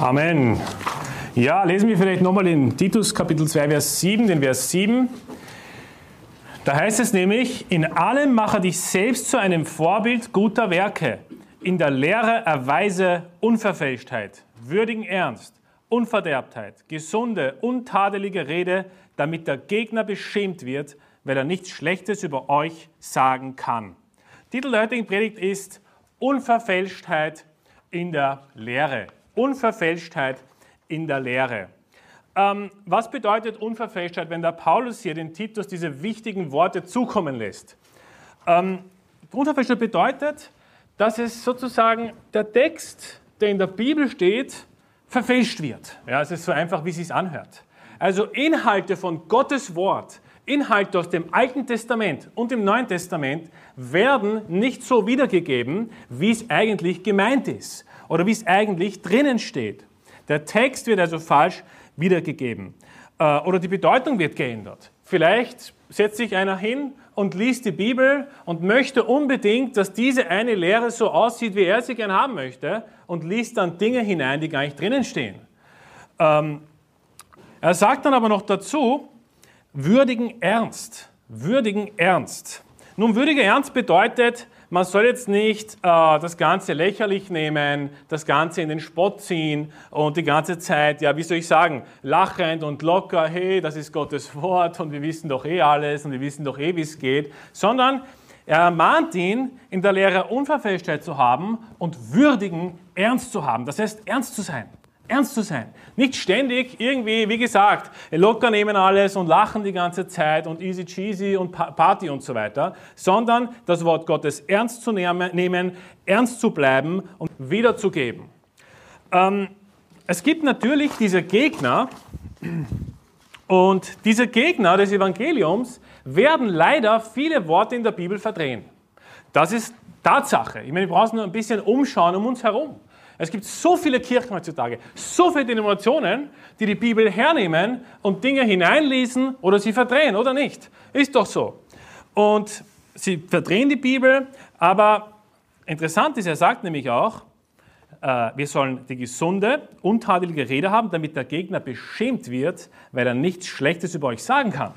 Amen. Ja, lesen wir vielleicht nochmal in Titus Kapitel 2, Vers 7, den Vers 7. Da heißt es nämlich, in allem mache dich selbst zu einem Vorbild guter Werke, in der Lehre erweise Unverfälschtheit, würdigen Ernst, Unverderbtheit, gesunde, untadelige Rede, damit der Gegner beschämt wird, weil er nichts Schlechtes über euch sagen kann. Titel der heutigen Predigt ist Unverfälschtheit in der Lehre. Unverfälschtheit in der Lehre. Ähm, was bedeutet Unverfälschtheit, wenn der Paulus hier den Titus diese wichtigen Worte zukommen lässt? Ähm, Unverfälschtheit bedeutet, dass es sozusagen der Text, der in der Bibel steht, verfälscht wird. Ja, es ist so einfach, wie es sich anhört. Also Inhalte von Gottes Wort, Inhalte aus dem Alten Testament und dem Neuen Testament werden nicht so wiedergegeben, wie es eigentlich gemeint ist oder wie es eigentlich drinnen steht. Der Text wird also falsch wiedergegeben äh, oder die Bedeutung wird geändert. Vielleicht setzt sich einer hin und liest die Bibel und möchte unbedingt, dass diese eine Lehre so aussieht, wie er sie gern haben möchte und liest dann Dinge hinein, die gar nicht drinnen stehen. Ähm, er sagt dann aber noch dazu, würdigen Ernst, würdigen Ernst. Nun, würdiger Ernst bedeutet, man soll jetzt nicht äh, das Ganze lächerlich nehmen, das Ganze in den Spott ziehen und die ganze Zeit, ja, wie soll ich sagen, lachend und locker, hey, das ist Gottes Wort und wir wissen doch eh alles und wir wissen doch eh, wie es geht, sondern er ermahnt ihn, in der Lehre Unverfälschtheit zu haben und würdigen Ernst zu haben. Das heißt, ernst zu sein ernst zu sein. Nicht ständig irgendwie, wie gesagt, locker nehmen alles und lachen die ganze Zeit und easy cheesy und Party und so weiter, sondern das Wort Gottes ernst zu nehmen, ernst zu bleiben und wiederzugeben. Ähm, es gibt natürlich diese Gegner und diese Gegner des Evangeliums werden leider viele Worte in der Bibel verdrehen. Das ist Tatsache. Ich meine, wir brauchen nur ein bisschen umschauen um uns herum. Es gibt so viele Kirchen heutzutage, so viele Denominationen, die die Bibel hernehmen und Dinge hineinlesen oder sie verdrehen, oder nicht? Ist doch so. Und sie verdrehen die Bibel, aber interessant ist, er sagt nämlich auch, äh, wir sollen die gesunde, untadelige Rede haben, damit der Gegner beschämt wird, weil er nichts Schlechtes über euch sagen kann.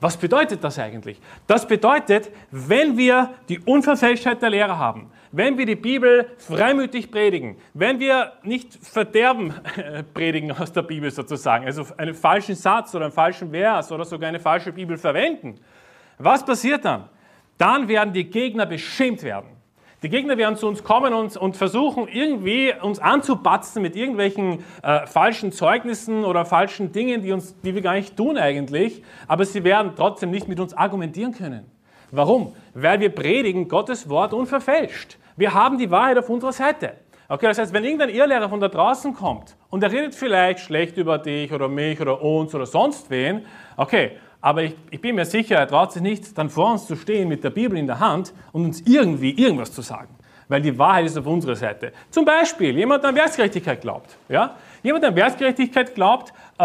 Was bedeutet das eigentlich? Das bedeutet, wenn wir die Unverfälschtheit der Lehre haben, wenn wir die Bibel freimütig predigen, wenn wir nicht Verderben predigen aus der Bibel sozusagen, also einen falschen Satz oder einen falschen Vers oder sogar eine falsche Bibel verwenden, was passiert dann? Dann werden die Gegner beschämt werden. Die Gegner werden zu uns kommen und, und versuchen irgendwie uns anzupatzen mit irgendwelchen äh, falschen Zeugnissen oder falschen Dingen, die, uns, die wir gar nicht tun eigentlich, aber sie werden trotzdem nicht mit uns argumentieren können. Warum? Weil wir predigen Gottes Wort unverfälscht. Wir haben die Wahrheit auf unserer Seite. Okay, das heißt, wenn irgendein Irrlehrer von da draußen kommt und er redet vielleicht schlecht über dich oder mich oder uns oder sonst wen, okay, aber ich, ich bin mir sicher, er traut sich nicht, dann vor uns zu stehen mit der Bibel in der Hand und uns irgendwie irgendwas zu sagen. Weil die Wahrheit ist auf unserer Seite. Zum Beispiel, jemand, der an Werksgerechtigkeit glaubt. Ja? Jemand, der an Werksgerechtigkeit glaubt, äh,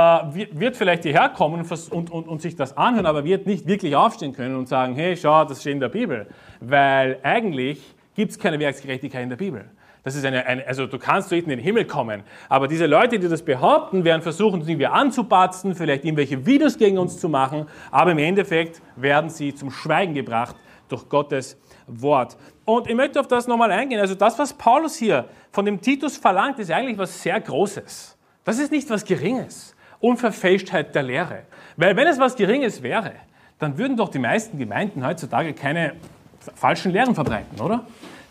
wird vielleicht hierher kommen und, und, und, und, sich das anhören, aber wird nicht wirklich aufstehen können und sagen, hey, schau, das steht in der Bibel. Weil eigentlich gibt es keine Werksgerechtigkeit in der Bibel. Das ist eine, eine, also du kannst nicht in den Himmel kommen. Aber diese Leute, die das behaupten, werden versuchen, uns irgendwie anzupatzen, vielleicht irgendwelche Videos gegen uns zu machen. Aber im Endeffekt werden sie zum Schweigen gebracht durch Gottes Wort. Und ich möchte auf das nochmal eingehen. Also das, was Paulus hier von dem Titus verlangt, ist eigentlich was sehr Großes. Das ist nicht was Geringes. Unverfälschtheit der Lehre. Weil wenn es was Geringes wäre, dann würden doch die meisten Gemeinden heutzutage keine falschen Lehren verbreiten, oder?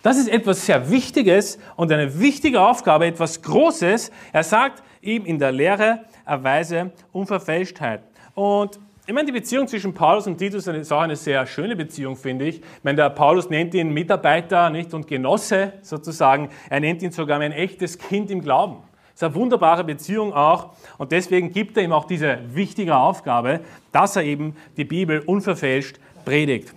Das ist etwas sehr Wichtiges und eine wichtige Aufgabe, etwas Großes. Er sagt ihm in der Lehre erweise Unverfälschtheit. Und ich meine, die Beziehung zwischen Paulus und Titus ist auch eine sehr schöne Beziehung, finde ich. Ich meine, der Paulus nennt ihn Mitarbeiter nicht, und Genosse sozusagen. Er nennt ihn sogar ein echtes Kind im Glauben. Das ist eine wunderbare Beziehung auch. Und deswegen gibt er ihm auch diese wichtige Aufgabe, dass er eben die Bibel unverfälscht predigt.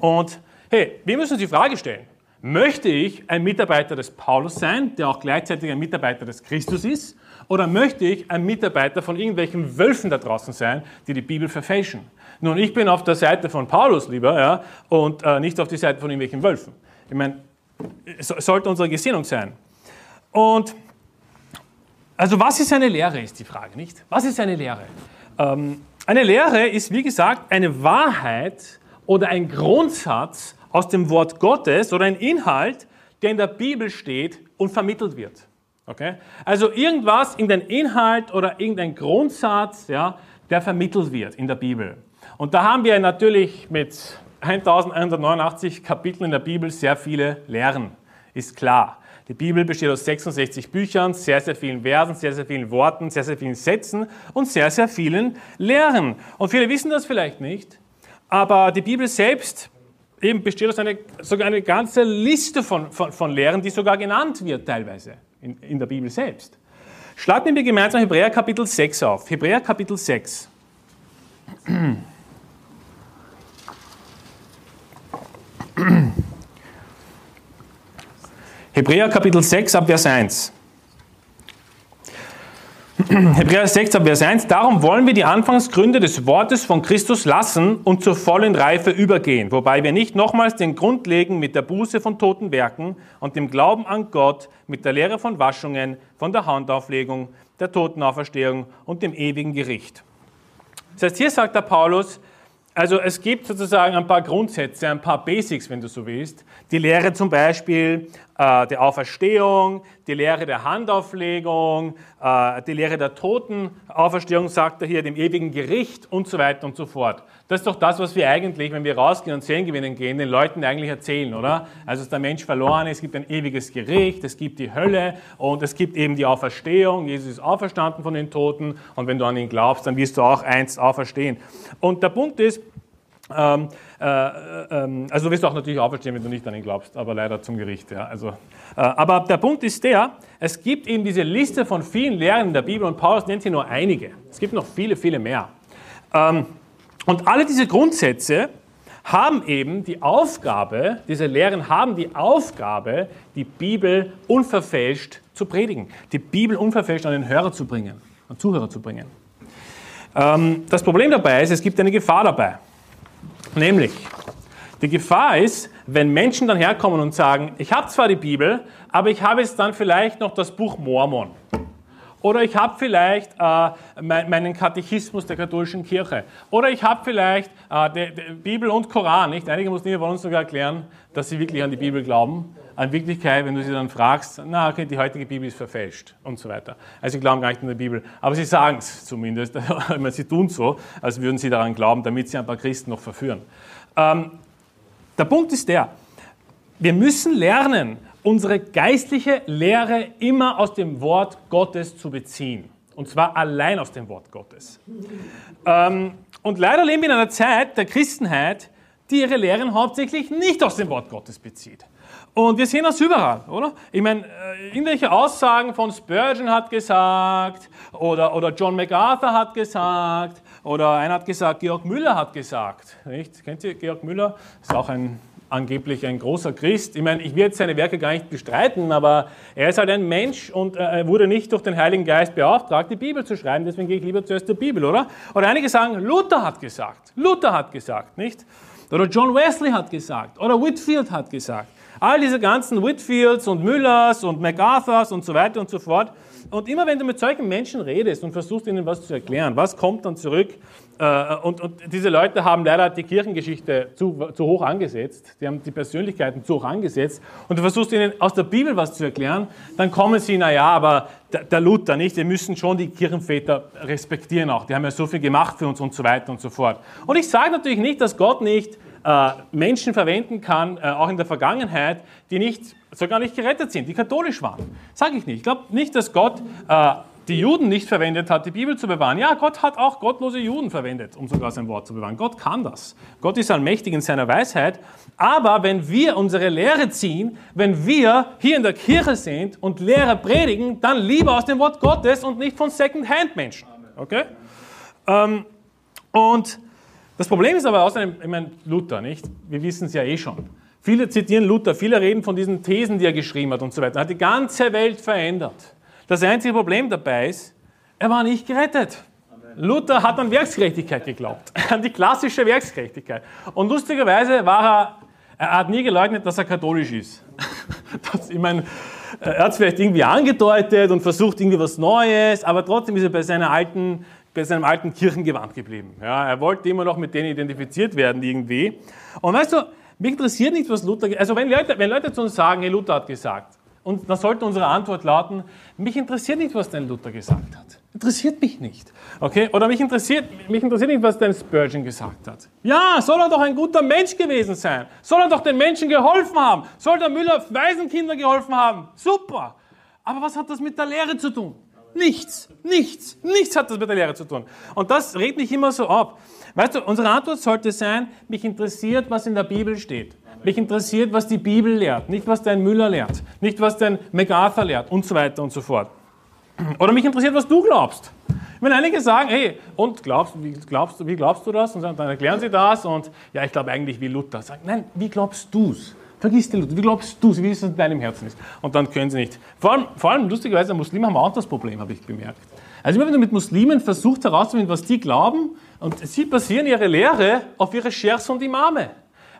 Und Hey, wir müssen uns die Frage stellen, möchte ich ein Mitarbeiter des Paulus sein, der auch gleichzeitig ein Mitarbeiter des Christus ist, oder möchte ich ein Mitarbeiter von irgendwelchen Wölfen da draußen sein, die die Bibel verfälschen? Nun, ich bin auf der Seite von Paulus lieber, ja, und äh, nicht auf die Seite von irgendwelchen Wölfen. Ich meine, es sollte unsere Gesinnung sein. Und also was ist eine Lehre, ist die Frage, nicht? Was ist eine Lehre? Ähm, eine Lehre ist, wie gesagt, eine Wahrheit oder ein Grundsatz aus dem Wort Gottes oder ein Inhalt, der in der Bibel steht und vermittelt wird. Okay? Also irgendwas, irgendein Inhalt oder irgendein Grundsatz, ja, der vermittelt wird in der Bibel. Und da haben wir natürlich mit 1189 Kapiteln in der Bibel sehr viele Lehren, ist klar. Die Bibel besteht aus 66 Büchern, sehr, sehr vielen Versen, sehr, sehr vielen Worten, sehr, sehr vielen Sätzen und sehr, sehr vielen Lehren. Und viele wissen das vielleicht nicht, aber die Bibel selbst eben besteht aus einer, sogar eine ganze Liste von, von, von Lehren, die sogar genannt wird teilweise in, in der Bibel selbst. Schlagen wir gemeinsam Hebräer Kapitel 6 auf. Hebräer Kapitel 6. Hebräer Kapitel 6 ab Vers 1. Hebräer 6 ab Vers 1. Darum wollen wir die Anfangsgründe des Wortes von Christus lassen und zur vollen Reife übergehen, wobei wir nicht nochmals den Grund legen mit der Buße von toten Werken und dem Glauben an Gott, mit der Lehre von Waschungen, von der Handauflegung, der Totenauferstehung und dem ewigen Gericht. Das heißt, hier sagt der Paulus, also es gibt sozusagen ein paar Grundsätze, ein paar Basics, wenn du so willst. Die Lehre zum Beispiel äh, der Auferstehung, die Lehre der Handauflegung, äh, die Lehre der Totenauferstehung, sagt er hier, dem ewigen Gericht und so weiter und so fort. Das ist doch das, was wir eigentlich, wenn wir rausgehen und Seelen gewinnen gehen, den Leuten eigentlich erzählen, oder? Also, dass der Mensch verloren ist, es gibt ein ewiges Gericht, es gibt die Hölle und es gibt eben die Auferstehung. Jesus ist auferstanden von den Toten und wenn du an ihn glaubst, dann wirst du auch einst auferstehen. Und der Punkt ist, ähm, äh, äh, also du wirst auch natürlich auferstehen, wenn du nicht an ihn glaubst, aber leider zum Gericht. Ja. Also, äh, aber der Punkt ist der, es gibt eben diese Liste von vielen Lehren in der Bibel und Paulus nennt sie nur einige. Es gibt noch viele, viele mehr. Ähm, und alle diese Grundsätze haben eben die Aufgabe, diese Lehren haben die Aufgabe, die Bibel unverfälscht zu predigen, die Bibel unverfälscht an den Hörer zu bringen, an Zuhörer zu bringen. Ähm, das Problem dabei ist, es gibt eine Gefahr dabei. Nämlich, die Gefahr ist, wenn Menschen dann herkommen und sagen, ich habe zwar die Bibel, aber ich habe jetzt dann vielleicht noch das Buch Mormon. Oder ich habe vielleicht äh, meinen Katechismus der katholischen Kirche. Oder ich habe vielleicht äh, die, die Bibel und Koran. Nicht? Einige Muslime wollen uns sogar erklären, dass sie wirklich an die Bibel glauben. In Wirklichkeit, wenn du sie dann fragst, na okay, die heutige Bibel ist verfälscht und so weiter. Also sie glauben gar nicht an die Bibel. Aber sie sagen es zumindest. sie tun so, als würden sie daran glauben, damit sie ein paar Christen noch verführen. Ähm, der Punkt ist der, wir müssen lernen, unsere geistliche Lehre immer aus dem Wort Gottes zu beziehen. Und zwar allein aus dem Wort Gottes. Ähm, und leider leben wir in einer Zeit der Christenheit, die ihre Lehren hauptsächlich nicht aus dem Wort Gottes bezieht. Und wir sehen das überall, oder? Ich meine, äh, irgendwelche Aussagen von Spurgeon hat gesagt, oder, oder John MacArthur hat gesagt, oder einer hat gesagt, Georg Müller hat gesagt. Nicht? Kennt ihr Georg Müller? Ist auch ein angeblich ein großer Christ. Ich meine, ich jetzt seine Werke gar nicht bestreiten, aber er ist halt ein Mensch und äh, er wurde nicht durch den Heiligen Geist beauftragt, die Bibel zu schreiben. Deswegen gehe ich lieber zuerst zur Bibel, oder? Oder einige sagen, Luther hat gesagt. Luther hat gesagt, nicht? Oder John Wesley hat gesagt. Oder Whitfield hat gesagt. All diese ganzen Whitfields und Müllers und MacArthurs und so weiter und so fort. Und immer wenn du mit solchen Menschen redest und versuchst ihnen was zu erklären, was kommt dann zurück? Äh, und, und, diese Leute haben leider die Kirchengeschichte zu, zu, hoch angesetzt, die haben die Persönlichkeiten zu hoch angesetzt und du versuchst ihnen aus der Bibel was zu erklären, dann kommen sie, naja, aber der, der Luther nicht, wir müssen schon die Kirchenväter respektieren auch, die haben ja so viel gemacht für uns und so weiter und so fort. Und ich sage natürlich nicht, dass Gott nicht äh, Menschen verwenden kann, äh, auch in der Vergangenheit, die nicht, sogar nicht gerettet sind, die katholisch waren. Sage ich nicht. Ich glaube nicht, dass Gott äh, die Juden nicht verwendet hat, die Bibel zu bewahren. Ja, Gott hat auch gottlose Juden verwendet, um sogar sein Wort zu bewahren. Gott kann das. Gott ist allmächtig in seiner Weisheit. Aber wenn wir unsere Lehre ziehen, wenn wir hier in der Kirche sind und Lehre predigen, dann lieber aus dem Wort Gottes und nicht von Second-Hand-Menschen. Okay? Ähm, und das Problem ist aber außerdem, ich meine, Luther, nicht? Wir wissen es ja eh schon. Viele zitieren Luther, viele reden von diesen Thesen, die er geschrieben hat und so weiter. Er hat die ganze Welt verändert. Das einzige Problem dabei ist, er war nicht gerettet. Luther hat an Werksgerechtigkeit geglaubt, an die klassische Werksgerechtigkeit. Und lustigerweise war er, er hat nie geleugnet, dass er katholisch ist. Das, ich meine, er hat es vielleicht irgendwie angedeutet und versucht irgendwie was Neues, aber trotzdem ist er bei seiner alten bei seinem alten Kirchengewand geblieben. Ja, er wollte immer noch mit denen identifiziert werden irgendwie. Und weißt du, mich interessiert nicht, was Luther, also wenn Leute, wenn Leute zu uns sagen, hey, Luther hat gesagt, und dann sollte unsere Antwort lauten, mich interessiert nicht, was dein Luther gesagt hat. Interessiert mich nicht. Okay? Oder mich interessiert, mich interessiert nicht, was dein Spurgeon gesagt hat. Ja, soll er doch ein guter Mensch gewesen sein. Soll er doch den Menschen geholfen haben. Soll der Müller Waisenkinder geholfen haben. Super. Aber was hat das mit der Lehre zu tun? Nichts, nichts, nichts hat das mit der Lehre zu tun. Und das redet mich immer so ab. Weißt du, unsere Antwort sollte sein, mich interessiert, was in der Bibel steht. Mich interessiert, was die Bibel lehrt, nicht was dein Müller lehrt, nicht was dein MacArthur lehrt und so weiter und so fort. Oder mich interessiert, was du glaubst. Wenn einige sagen, hey, und glaubst, wie, glaubst, wie glaubst du das? Und dann erklären sie das und ja, ich glaube eigentlich wie Luther. Sagen, nein, wie glaubst du es? Vergiss den Luther, wie glaubst du wie es in deinem Herzen ist? Und dann können sie nicht. Vor allem, vor allem lustigerweise, Muslime haben auch das Problem, habe ich bemerkt. Also immer wenn du mit Muslimen versuchst herauszufinden, was die glauben, und sie basieren ihre Lehre auf ihre Schers und Imame.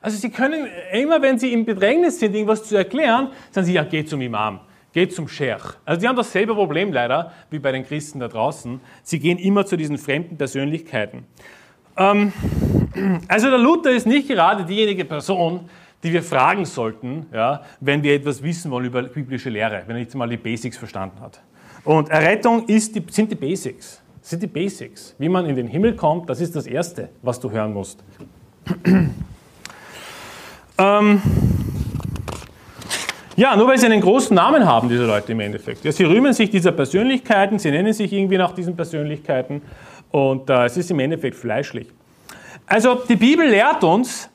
Also sie können, immer wenn sie im Bedrängnis sind, irgendwas zu erklären, sagen sie, ja, geh zum Imam, geh zum Sheikh. Also die haben dasselbe Problem leider, wie bei den Christen da draußen. Sie gehen immer zu diesen fremden Persönlichkeiten. Ähm, also der Luther ist nicht gerade diejenige Person, die wir fragen sollten, ja, wenn wir etwas wissen wollen über biblische Lehre, wenn er nicht mal die Basics verstanden hat. Und Errettung ist die, sind die Basics. sind die Basics. Wie man in den Himmel kommt, das ist das Erste, was du hören musst. ähm, ja, nur weil sie einen großen Namen haben, diese Leute im Endeffekt. Ja, sie rühmen sich dieser Persönlichkeiten, sie nennen sich irgendwie nach diesen Persönlichkeiten und äh, es ist im Endeffekt fleischlich. Also die Bibel lehrt uns,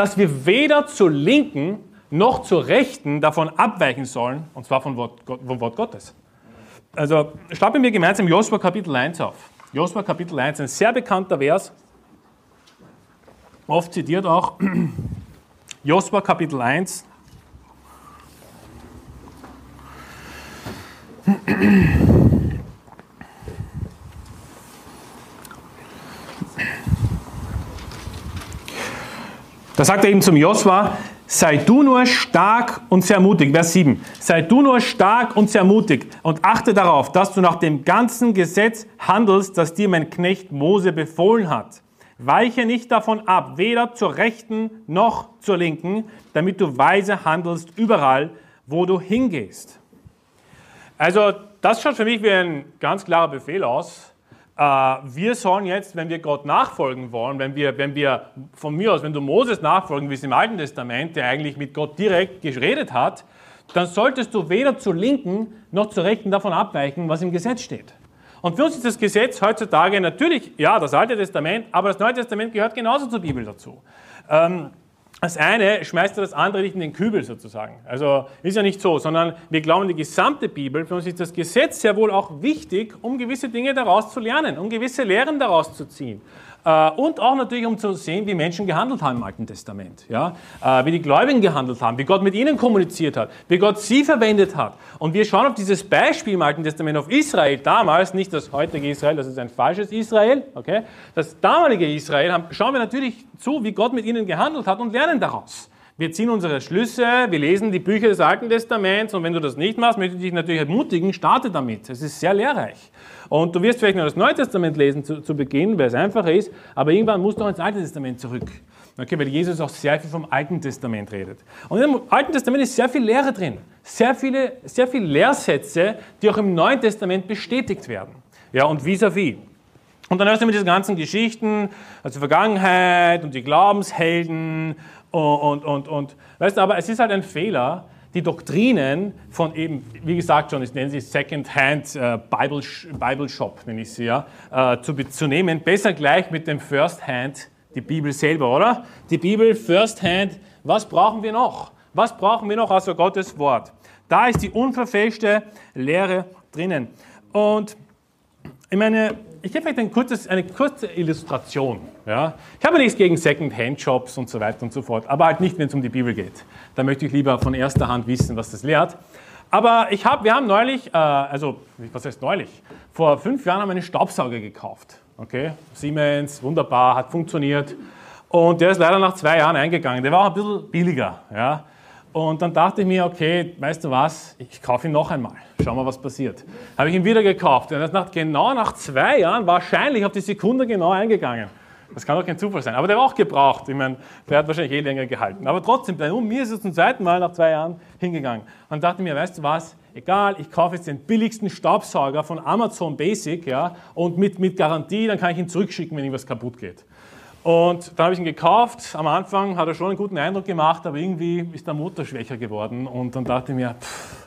dass wir weder zur Linken noch zur Rechten davon abweichen sollen, und zwar vom Wort, vom Wort Gottes. Also schlagen wir gemeinsam Josua Kapitel 1 auf. Josua Kapitel 1, ein sehr bekannter Vers, oft zitiert auch. Josua Kapitel 1. Da sagt er eben zum Josua, sei du nur stark und sehr mutig. Vers 7. Sei du nur stark und sehr mutig und achte darauf, dass du nach dem ganzen Gesetz handelst, das dir mein Knecht Mose befohlen hat. Weiche nicht davon ab, weder zur rechten noch zur linken, damit du weise handelst überall, wo du hingehst. Also das schaut für mich wie ein ganz klarer Befehl aus. Äh, wir sollen jetzt, wenn wir Gott nachfolgen wollen, wenn wir, wenn wir von mir aus, wenn du Moses nachfolgen willst im Alten Testament, der eigentlich mit Gott direkt geredet hat, dann solltest du weder zur Linken noch zur Rechten davon abweichen, was im Gesetz steht. Und für uns ist das Gesetz heutzutage natürlich, ja, das Alte Testament, aber das Neue Testament gehört genauso zur Bibel dazu. Ähm, das eine schmeißt das andere nicht in den Kübel sozusagen. Also ist ja nicht so, sondern wir glauben die gesamte Bibel. Für uns ist das Gesetz sehr wohl auch wichtig, um gewisse Dinge daraus zu lernen, um gewisse Lehren daraus zu ziehen. Äh, und auch natürlich, um zu sehen, wie Menschen gehandelt haben im Alten Testament. Ja? Äh, wie die Gläubigen gehandelt haben, wie Gott mit ihnen kommuniziert hat, wie Gott sie verwendet hat. Und wir schauen auf dieses Beispiel im Alten Testament, auf Israel damals, nicht das heutige Israel, das ist ein falsches Israel, okay? das damalige Israel, schauen wir natürlich zu, wie Gott mit ihnen gehandelt hat und lernen daraus. Wir ziehen unsere Schlüsse, wir lesen die Bücher des Alten Testaments und wenn du das nicht machst, möchte ich dich natürlich ermutigen, starte damit. Es ist sehr lehrreich. Und du wirst vielleicht noch das Neue Testament lesen zu, zu Beginn, weil es einfacher ist, aber irgendwann musst du auch ins Alte Testament zurück. Okay, weil Jesus auch sehr viel vom Alten Testament redet. Und im Alten Testament ist sehr viel Lehre drin. Sehr viele, sehr viele Lehrsätze, die auch im Neuen Testament bestätigt werden. Ja, und vis-à-vis. -vis. Und dann hörst du mit diesen ganzen Geschichten, also Vergangenheit und die Glaubenshelden und, und, und, und. Weißt du, aber es ist halt ein Fehler, die Doktrinen von eben, wie gesagt schon, ich nenne sie Second-Hand äh, Bible, Bible Shop, nenne ich sie ja, äh, zu, zu nehmen. Besser gleich mit dem First-Hand, die Bibel selber, oder? Die Bibel First-Hand, was brauchen wir noch? Was brauchen wir noch außer Gottes Wort? Da ist die unverfälschte Lehre drinnen. Und ich meine, ich gebe vielleicht ein kurzes, eine kurze Illustration. Ja? Ich habe nichts gegen Second-Hand-Shops und so weiter und so fort, aber halt nicht, wenn es um die Bibel geht. Da möchte ich lieber von erster Hand wissen, was das lehrt. Aber ich hab, wir haben neulich, äh, also was heißt neulich? Vor fünf Jahren haben wir einen Staubsauger gekauft. Okay? Siemens, wunderbar, hat funktioniert. Und der ist leider nach zwei Jahren eingegangen. Der war auch ein bisschen billiger. Ja? Und dann dachte ich mir, okay, weißt du was, ich kaufe ihn noch einmal. Schauen wir, was passiert. Habe ich ihn wieder gekauft. Und nach, genau nach zwei Jahren, wahrscheinlich auf die Sekunde genau eingegangen. Das kann doch kein Zufall sein. Aber der war auch gebraucht. Ich meine, der hat wahrscheinlich eh länger gehalten. Aber trotzdem, bei mir ist es zum zweiten Mal nach zwei Jahren hingegangen. Und dachte mir, weißt du was, egal, ich kaufe jetzt den billigsten Staubsauger von Amazon Basic ja, und mit, mit Garantie, dann kann ich ihn zurückschicken, wenn irgendwas kaputt geht. Und dann habe ich ihn gekauft. Am Anfang hat er schon einen guten Eindruck gemacht, aber irgendwie ist der Motor schwächer geworden. Und dann dachte ich mir, pff,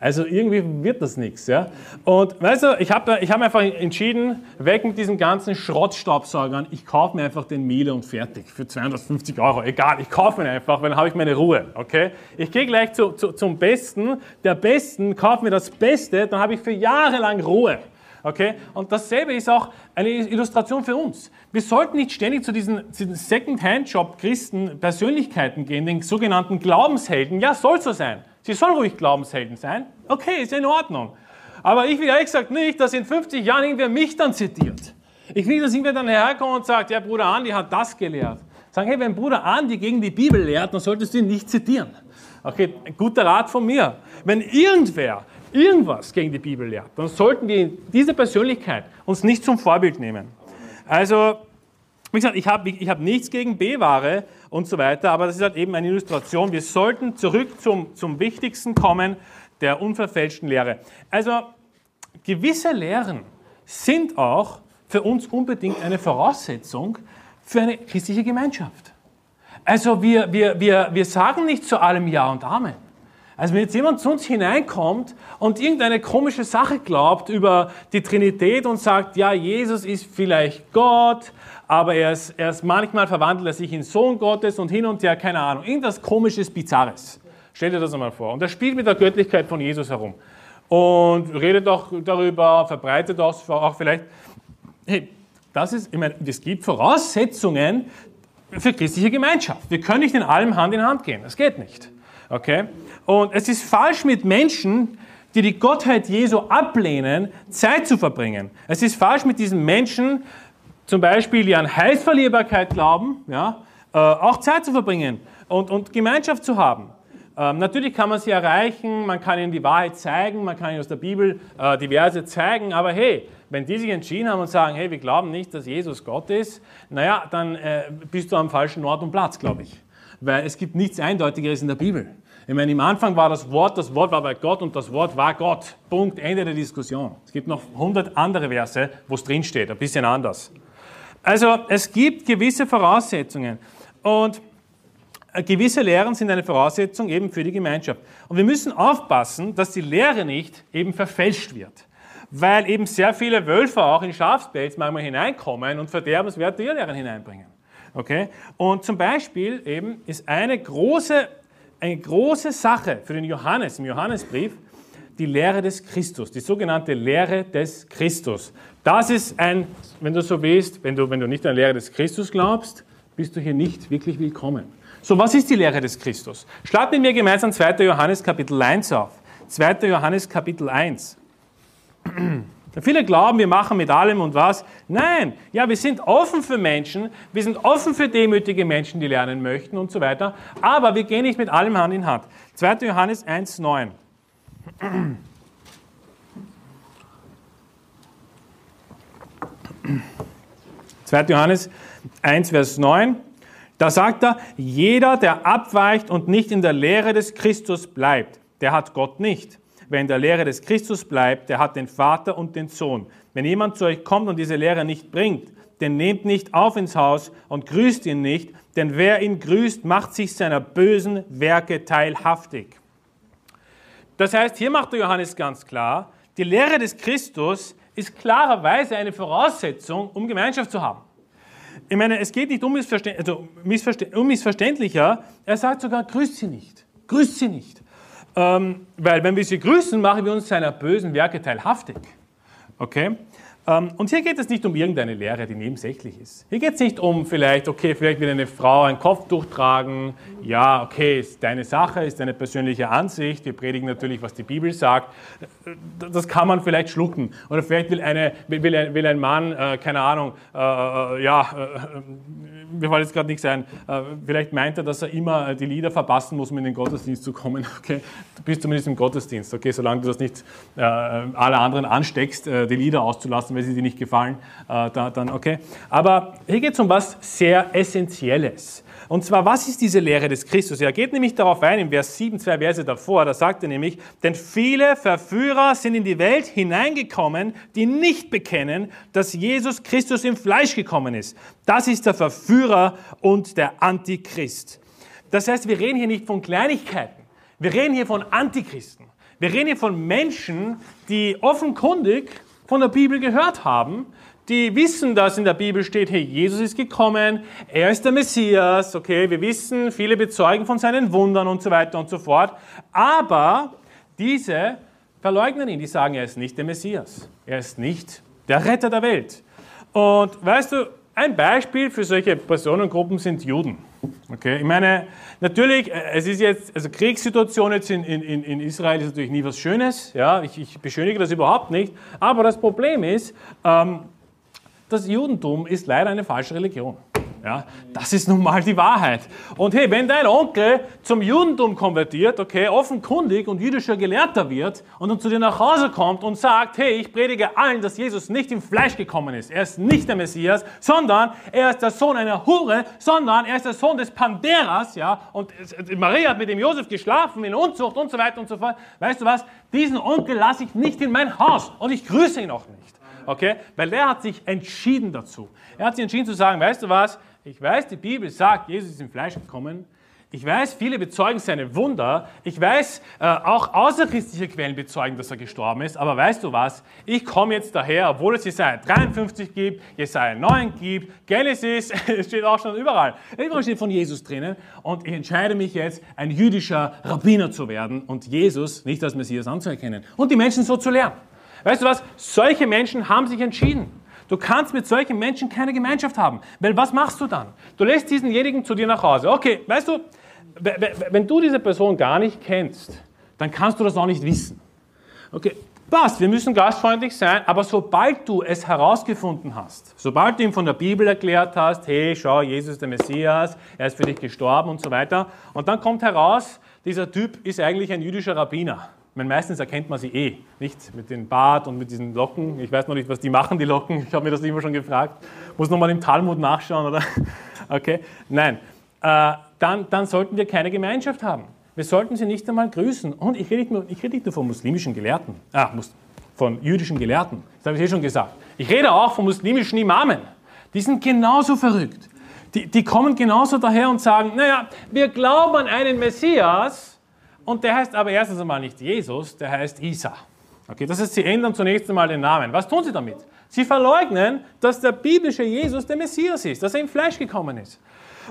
also irgendwie wird das nichts. Ja? Und weißt du, ich habe ich hab einfach entschieden, weg mit diesen ganzen Schrottstaubsaugern, ich kaufe mir einfach den Miele und fertig für 250 Euro. Egal, ich kaufe ihn einfach, weil dann habe ich meine Ruhe. Okay? Ich gehe gleich zu, zu, zum Besten, der Besten, kaufe mir das Beste, dann habe ich für Jahre lang Ruhe. Okay? Und dasselbe ist auch eine Illustration für uns. Wir sollten nicht ständig zu diesen, diesen Second-Hand-Job-Christen Persönlichkeiten gehen, den sogenannten Glaubenshelden. Ja, soll so sein. Sie sollen ruhig Glaubenshelden sein. Okay, ist in Ordnung. Aber ich will ehrlich gesagt nicht, dass in 50 Jahren irgendwer mich dann zitiert. Ich will, dass irgendwer dann herkommt und sagt, ja, Bruder Andi hat das gelehrt. Sagen, hey, wenn Bruder Andi gegen die Bibel lehrt, dann solltest du ihn nicht zitieren. Okay, guter Rat von mir. Wenn irgendwer irgendwas gegen die Bibel lehrt, dann sollten wir diese Persönlichkeit uns nicht zum Vorbild nehmen. Also, wie gesagt, ich habe ich hab nichts gegen B-Ware und so weiter, aber das ist halt eben eine Illustration. Wir sollten zurück zum, zum Wichtigsten kommen, der unverfälschten Lehre. Also, gewisse Lehren sind auch für uns unbedingt eine Voraussetzung für eine christliche Gemeinschaft. Also wir, wir, wir, wir sagen nicht zu allem Ja und Amen. Also wenn jetzt jemand zu uns hineinkommt und irgendeine komische Sache glaubt über die Trinität und sagt, ja, Jesus ist vielleicht Gott, aber er ist, er ist manchmal verwandelt er sich in Sohn Gottes und hin und her, keine Ahnung, irgendwas komisches, bizarres. Stell dir das einmal vor. Und er spielt mit der Göttlichkeit von Jesus herum und redet auch darüber, verbreitet das auch vielleicht. Hey, das ist, ich meine, es gibt Voraussetzungen für christliche Gemeinschaft. Wir können nicht in allem Hand in Hand gehen. Das geht nicht. Okay? Und es ist falsch mit Menschen, die die Gottheit Jesu ablehnen, Zeit zu verbringen. Es ist falsch mit diesen Menschen, zum Beispiel, die an Heilsverlierbarkeit glauben, ja, äh, auch Zeit zu verbringen und, und Gemeinschaft zu haben. Ähm, natürlich kann man sie erreichen, man kann ihnen die Wahrheit zeigen, man kann ihnen aus der Bibel äh, diverse zeigen, aber hey, wenn die sich entschieden haben und sagen, hey, wir glauben nicht, dass Jesus Gott ist, naja, dann äh, bist du am falschen Ort und Platz, glaube ich. Weil es gibt nichts Eindeutigeres in der Bibel. Ich meine, im Anfang war das Wort, das Wort war bei Gott und das Wort war Gott. Punkt, Ende der Diskussion. Es gibt noch hundert andere Verse, wo es drinsteht, ein bisschen anders. Also es gibt gewisse Voraussetzungen und äh, gewisse Lehren sind eine Voraussetzung eben für die Gemeinschaft. Und wir müssen aufpassen, dass die Lehre nicht eben verfälscht wird, weil eben sehr viele Wölfe auch in Schafspelz manchmal hineinkommen und verderbenswerte Irrlehren hineinbringen. Okay? Und zum Beispiel eben ist eine große eine große Sache für den Johannes im Johannesbrief die Lehre des Christus, die sogenannte Lehre des Christus. Das ist ein, wenn du so willst, wenn du, wenn du nicht an die Lehre des Christus glaubst, bist du hier nicht wirklich willkommen. So, was ist die Lehre des Christus? Schlag mit mir gemeinsam 2. Johannes Kapitel 1 auf. 2. Johannes Kapitel 1. Viele glauben, wir machen mit allem und was. Nein, ja, wir sind offen für Menschen, wir sind offen für demütige Menschen, die lernen möchten und so weiter, aber wir gehen nicht mit allem Hand in Hand. 2. Johannes 1, 9. 2. Johannes 1, Vers 9. Da sagt er, jeder, der abweicht und nicht in der Lehre des Christus bleibt, der hat Gott nicht. Wer in der Lehre des Christus bleibt, der hat den Vater und den Sohn. Wenn jemand zu euch kommt und diese Lehre nicht bringt, den nehmt nicht auf ins Haus und grüßt ihn nicht, denn wer ihn grüßt, macht sich seiner bösen Werke teilhaftig. Das heißt, hier macht der Johannes ganz klar, die Lehre des Christus ist klarerweise eine Voraussetzung, um Gemeinschaft zu haben. Ich meine, es geht nicht Missverständ also um missverständlicher, er sagt sogar, grüßt sie nicht, grüßt sie nicht. Ähm, weil wenn wir sie grüßen, machen wir uns seiner bösen Werke teilhaftig. Okay? Ähm, und hier geht es nicht um irgendeine Lehre, die nebensächlich ist. Hier geht es nicht um vielleicht, okay, vielleicht will eine Frau ein Kopftuch tragen. Ja, okay, ist deine Sache, ist deine persönliche Ansicht. Wir predigen natürlich, was die Bibel sagt. Das kann man vielleicht schlucken. Oder vielleicht will, eine, will, ein, will ein Mann, äh, keine Ahnung, äh, äh, ja, äh, mir fällt jetzt gerade nichts ein, äh, vielleicht meint er, dass er immer äh, die Lieder verpassen muss, um in den Gottesdienst zu kommen. Okay, du bist zumindest im Gottesdienst, okay, solange du das nicht äh, alle anderen ansteckst, äh, die Lieder auszulassen, weil sie dir nicht gefallen, äh, da, dann okay. Aber hier geht es um was sehr Essentielles. Und zwar, was ist diese Lehre des Christus? Er geht nämlich darauf ein, im Vers 7, zwei Verse davor, da sagt er nämlich, denn viele Verführer sind in die Welt hineingekommen, die nicht bekennen, dass Jesus Christus im Fleisch gekommen ist. Das ist der Verführer und der Antichrist. Das heißt, wir reden hier nicht von Kleinigkeiten. Wir reden hier von Antichristen. Wir reden hier von Menschen, die offenkundig von der Bibel gehört haben, die wissen, dass in der Bibel steht, hey, Jesus ist gekommen, er ist der Messias, okay, wir wissen, viele bezeugen von seinen Wundern und so weiter und so fort, aber diese verleugnen ihn, die sagen, er ist nicht der Messias, er ist nicht der Retter der Welt. Und weißt du, ein Beispiel für solche Personengruppen sind Juden. Okay, ich meine, natürlich, äh, es ist jetzt, also Kriegssituation jetzt in, in, in Israel ist natürlich nie was Schönes, ja, ich, ich beschönige das überhaupt nicht, aber das Problem ist, ähm, das Judentum ist leider eine falsche Religion. Ja, das ist nun mal die Wahrheit. Und hey, wenn dein Onkel zum Judentum konvertiert, okay, offenkundig und jüdischer Gelehrter wird und dann zu dir nach Hause kommt und sagt, hey, ich predige allen, dass Jesus nicht im Fleisch gekommen ist. Er ist nicht der Messias, sondern er ist der Sohn einer Hure, sondern er ist der Sohn des Panderas, ja, und Maria hat mit dem Josef geschlafen in Unzucht und so weiter und so fort. Weißt du was? Diesen Onkel lasse ich nicht in mein Haus und ich grüße ihn auch nicht. Okay? Weil er hat sich entschieden dazu. Er hat sich entschieden zu sagen, weißt du was, ich weiß, die Bibel sagt, Jesus ist im Fleisch gekommen. Ich weiß, viele bezeugen seine Wunder. Ich weiß, äh, auch außerchristliche Quellen bezeugen, dass er gestorben ist. Aber weißt du was? Ich komme jetzt daher, obwohl es Jesaja 53 gibt, Jesaja 9 gibt, Genesis, es steht auch schon überall. Überall steht von Jesus drinnen. Und ich entscheide mich jetzt, ein jüdischer Rabbiner zu werden und Jesus nicht als Messias anzuerkennen. Und die Menschen so zu lernen. Weißt du was? Solche Menschen haben sich entschieden. Du kannst mit solchen Menschen keine Gemeinschaft haben. Weil was machst du dann? Du lässt diesenjenigen zu dir nach Hause. Okay, weißt du, wenn du diese Person gar nicht kennst, dann kannst du das auch nicht wissen. Okay, passt, wir müssen gastfreundlich sein, aber sobald du es herausgefunden hast, sobald du ihm von der Bibel erklärt hast, hey, schau, Jesus der Messias, er ist für dich gestorben und so weiter, und dann kommt heraus, dieser Typ ist eigentlich ein jüdischer Rabbiner meine, meistens erkennt man sie eh, nicht? Mit dem Bart und mit diesen Locken. Ich weiß noch nicht, was die machen, die Locken. Ich habe mir das immer schon gefragt. Muss nochmal im Talmud nachschauen, oder? Okay, nein. Äh, dann, dann sollten wir keine Gemeinschaft haben. Wir sollten sie nicht einmal grüßen. Und ich rede nicht nur, ich rede nicht nur von muslimischen Gelehrten, ah, von jüdischen Gelehrten. Das habe ich eh schon gesagt. Ich rede auch von muslimischen Imamen. Die sind genauso verrückt. Die, die kommen genauso daher und sagen, naja, wir glauben an einen Messias, und der heißt aber erstens einmal nicht Jesus, der heißt Isa. Okay, das heißt, sie ändern zunächst einmal den Namen. Was tun sie damit? Sie verleugnen, dass der biblische Jesus der Messias ist, dass er im Fleisch gekommen ist.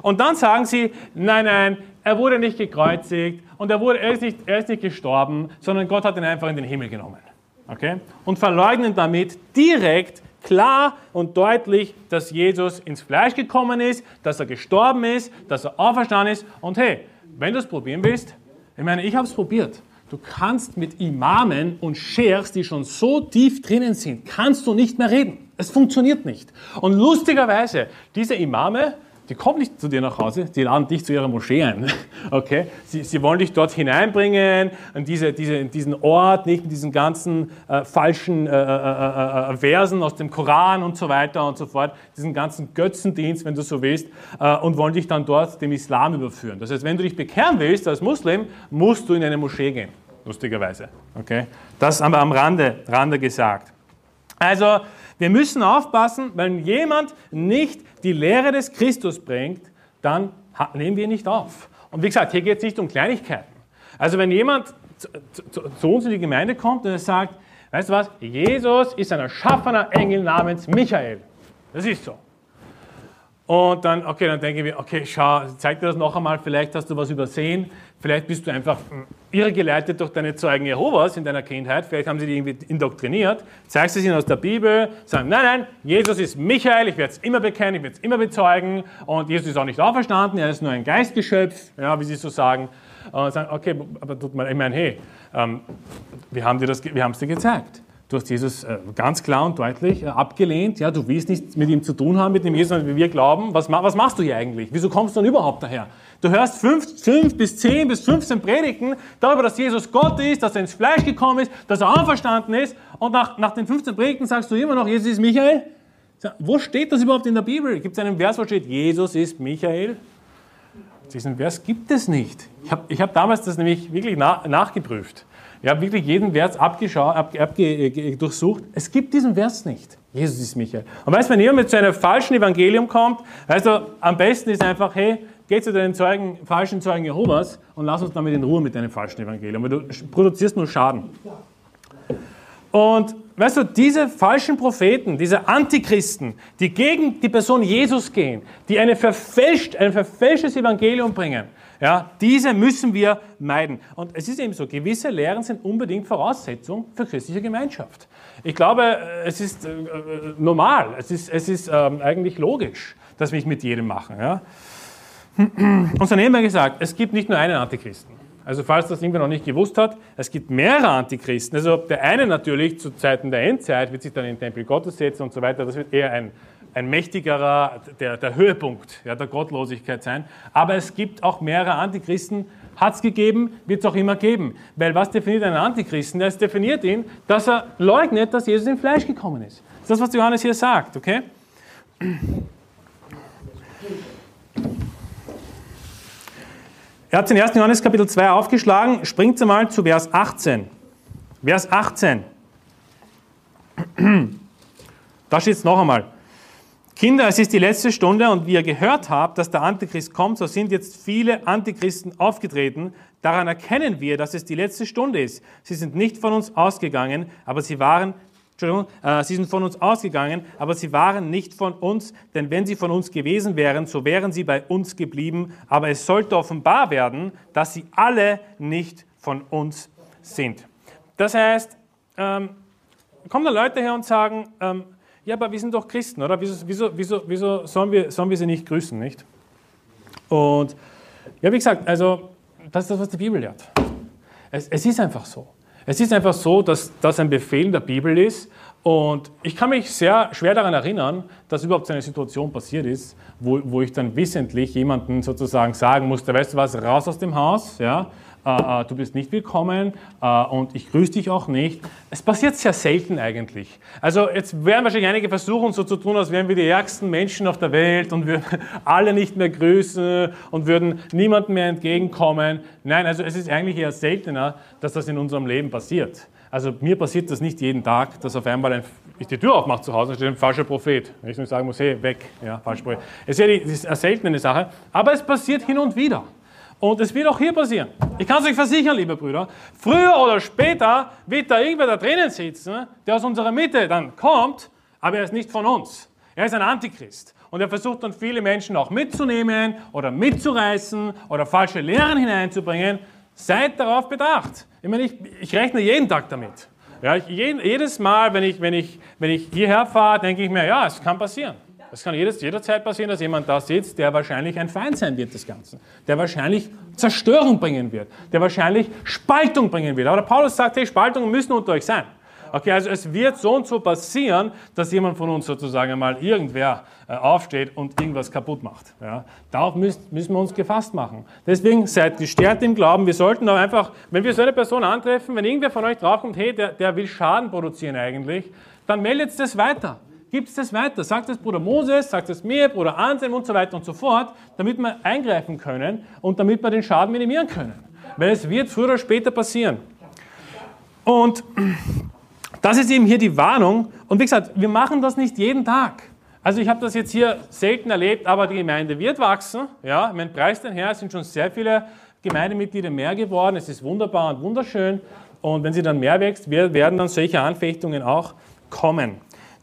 Und dann sagen sie, nein, nein, er wurde nicht gekreuzigt und er, wurde, er, ist nicht, er ist nicht gestorben, sondern Gott hat ihn einfach in den Himmel genommen. Okay? Und verleugnen damit direkt, klar und deutlich, dass Jesus ins Fleisch gekommen ist, dass er gestorben ist, dass er auferstanden ist. Und hey, wenn du es probieren willst, ich meine, ich habe es probiert. Du kannst mit Imamen und Sheikhs, die schon so tief drinnen sind, kannst du nicht mehr reden. Es funktioniert nicht. Und lustigerweise, diese Imame, die kommen nicht zu dir nach Hause, die laden dich zu ihrer Moschee ein. Okay? Sie, sie wollen dich dort hineinbringen, in, diese, diese, diesen Ort, nicht mit diesen ganzen äh, falschen äh, äh, äh, Versen aus dem Koran und so weiter und so fort, diesen ganzen Götzendienst, wenn du so willst, äh, und wollen dich dann dort dem Islam überführen. Das heißt, wenn du dich bekehren willst als Muslim, musst du in eine Moschee gehen, lustigerweise. Okay? Das haben wir am Rande, Rande gesagt. Also, wir müssen aufpassen, wenn jemand nicht die Lehre des Christus bringt, dann nehmen wir ihn nicht auf. Und wie gesagt, hier geht es nicht um Kleinigkeiten. Also wenn jemand zu, uns in die Gemeinde kommt und er sagt, weißt du was, Jesus ist ein erschaffener Engel namens Michael. Das ist so. Und dann, okay, dann denke ich mir, okay, schau, zeig dir das noch einmal, vielleicht hast du was übersehen, vielleicht bist du einfach hm, irregeleitet durch deine Zeugen Jehovas in deiner Kindheit, vielleicht haben sie dich irgendwie indoktriniert, zeigst es ihnen aus der Bibel, sagen, nein, nein, Jesus ist Michael, ich werde es immer bekennen, ich werde es immer bezeugen und Jesus ist auch nicht auferstanden, er ist nur ein Geistgeschöpf, ja, wie sie so sagen. Und sagen, okay, aber tut mal, ich meine, hey, ähm, wir haben dir das, wir haben es dir gezeigt. Du hast Jesus äh, ganz klar und deutlich äh, abgelehnt. Ja, du willst nichts mit ihm zu tun haben, mit dem Jesus, wie wir glauben. Was, was machst du hier eigentlich? Wieso kommst du dann überhaupt daher? Du hörst fünf, fünf bis zehn bis 15 Predigten darüber, dass Jesus Gott ist, dass er ins Fleisch gekommen ist, dass er auferstanden ist. Und nach, nach den 15 Predigten sagst du immer noch, Jesus ist Michael. Wo steht das überhaupt in der Bibel? Gibt es einen Vers, wo steht, Jesus ist Michael? Diesen Vers gibt es nicht. Ich habe ich hab damals das nämlich wirklich na, nachgeprüft. Ich habe wirklich jeden Vers abgeschaut, ab, ab, durchsucht. Es gibt diesen Vers nicht. Jesus ist Michael. Und weißt du, wenn jemand so einem falschen Evangelium kommt, weißt du, am besten ist einfach, hey, geh zu den Zeugen, falschen Zeugen Jehovas und lass uns damit in Ruhe mit deinem falschen Evangelium, weil du produzierst nur Schaden. Und weißt du, diese falschen Propheten, diese Antichristen, die gegen die Person Jesus gehen, die eine verfälscht, ein verfälschtes Evangelium bringen, ja, diese müssen wir meiden. Und es ist eben so, gewisse Lehren sind unbedingt Voraussetzung für christliche Gemeinschaft. Ich glaube, es ist äh, äh normal, es ist, es ist ähm, eigentlich logisch, dass wir es mit jedem machen. Ja. Hat immer gesagt, es gibt nicht nur einen Antichristen. Also falls das irgendwer noch nicht gewusst hat, es gibt mehrere Antichristen. Also der eine natürlich zu Zeiten der Endzeit wird sich dann in den Tempel Gottes setzen und so weiter. Das wird eher ein, ein mächtigerer, der, der Höhepunkt ja, der Gottlosigkeit sein. Aber es gibt auch mehrere Antichristen. Hat es gegeben, wird es auch immer geben. Weil was definiert einen Antichristen? Es definiert ihn, dass er leugnet, dass Jesus im Fleisch gekommen ist. Das ist das, was Johannes hier sagt, okay? Er hat den 1. Johannes Kapitel 2 aufgeschlagen. Springt mal zu Vers 18. Vers 18. Da steht es noch einmal. Kinder, es ist die letzte Stunde und wie ihr gehört habt, dass der Antichrist kommt, so sind jetzt viele Antichristen aufgetreten. Daran erkennen wir, dass es die letzte Stunde ist. Sie sind nicht von uns ausgegangen, aber sie waren Entschuldigung, äh, sie sind von uns ausgegangen, aber sie waren nicht von uns, denn wenn sie von uns gewesen wären, so wären sie bei uns geblieben. Aber es sollte offenbar werden, dass sie alle nicht von uns sind. Das heißt, ähm, kommen da Leute her und sagen, ähm, ja, aber wir sind doch Christen, oder? Wieso, wieso, wieso, wieso sollen, wir, sollen wir sie nicht grüßen, nicht? Und ja, wie gesagt, also das ist das, was die Bibel lehrt. Es, es ist einfach so. Es ist einfach so, dass das ein Befehl in der Bibel ist. Und ich kann mich sehr schwer daran erinnern, dass überhaupt so eine Situation passiert ist, wo, wo ich dann wissentlich jemanden sozusagen sagen musste, weißt du was, raus aus dem Haus, ja, äh, äh, du bist nicht willkommen äh, und ich grüße dich auch nicht. Es passiert sehr selten eigentlich. Also jetzt werden wahrscheinlich einige versuchen, so zu tun, als wären wir die ärgsten Menschen auf der Welt und würden alle nicht mehr grüßen und würden niemandem mehr entgegenkommen. Nein, also es ist eigentlich eher seltener, dass das in unserem Leben passiert. Also mir passiert das nicht jeden Tag, dass auf einmal ein, ich die Tür aufmache zu Hause und steht ein falscher Prophet. Wenn ich nur sagen muss, hey, weg, ja, falscher Prophet. Es ist ja ist eine seltene Sache, aber es passiert hin und wieder. Und es wird auch hier passieren. Ich kann es euch versichern, liebe Brüder, früher oder später wird da irgendwer da drinnen sitzen, der aus unserer Mitte dann kommt, aber er ist nicht von uns. Er ist ein Antichrist. Und er versucht dann viele Menschen auch mitzunehmen oder mitzureißen oder falsche Lehren hineinzubringen. Seid darauf bedacht. Ich meine, ich, ich rechne jeden Tag damit. Ja, ich, jedes Mal, wenn ich, wenn, ich, wenn ich hierher fahre, denke ich mir, ja, es kann passieren. Es kann jedes, jederzeit passieren, dass jemand da sitzt, der wahrscheinlich ein Feind sein wird des Ganzen, der wahrscheinlich Zerstörung bringen wird, der wahrscheinlich Spaltung bringen wird. Aber der Paulus sagt, hey, Spaltungen müssen unter euch sein. Okay, also es wird so und so passieren, dass jemand von uns sozusagen mal irgendwer äh, aufsteht und irgendwas kaputt macht. Ja, darauf müssen, müssen wir uns gefasst machen. Deswegen seid gestärkt im Glauben. Wir sollten auch einfach, wenn wir so eine Person antreffen, wenn irgendwer von euch draufkommt, hey, der, der will Schaden produzieren eigentlich, dann meldet das weiter gibt es das weiter. Sagt es Bruder Moses, sagt es mir, Bruder Anselm und so weiter und so fort, damit wir eingreifen können und damit wir den Schaden minimieren können. Weil es wird früher oder später passieren. Und das ist eben hier die Warnung. Und wie gesagt, wir machen das nicht jeden Tag. Also ich habe das jetzt hier selten erlebt, aber die Gemeinde wird wachsen. Ja, mein Preis den Herr, es sind schon sehr viele Gemeindemitglieder mehr geworden. Es ist wunderbar und wunderschön. Und wenn sie dann mehr wächst, werden dann solche Anfechtungen auch kommen.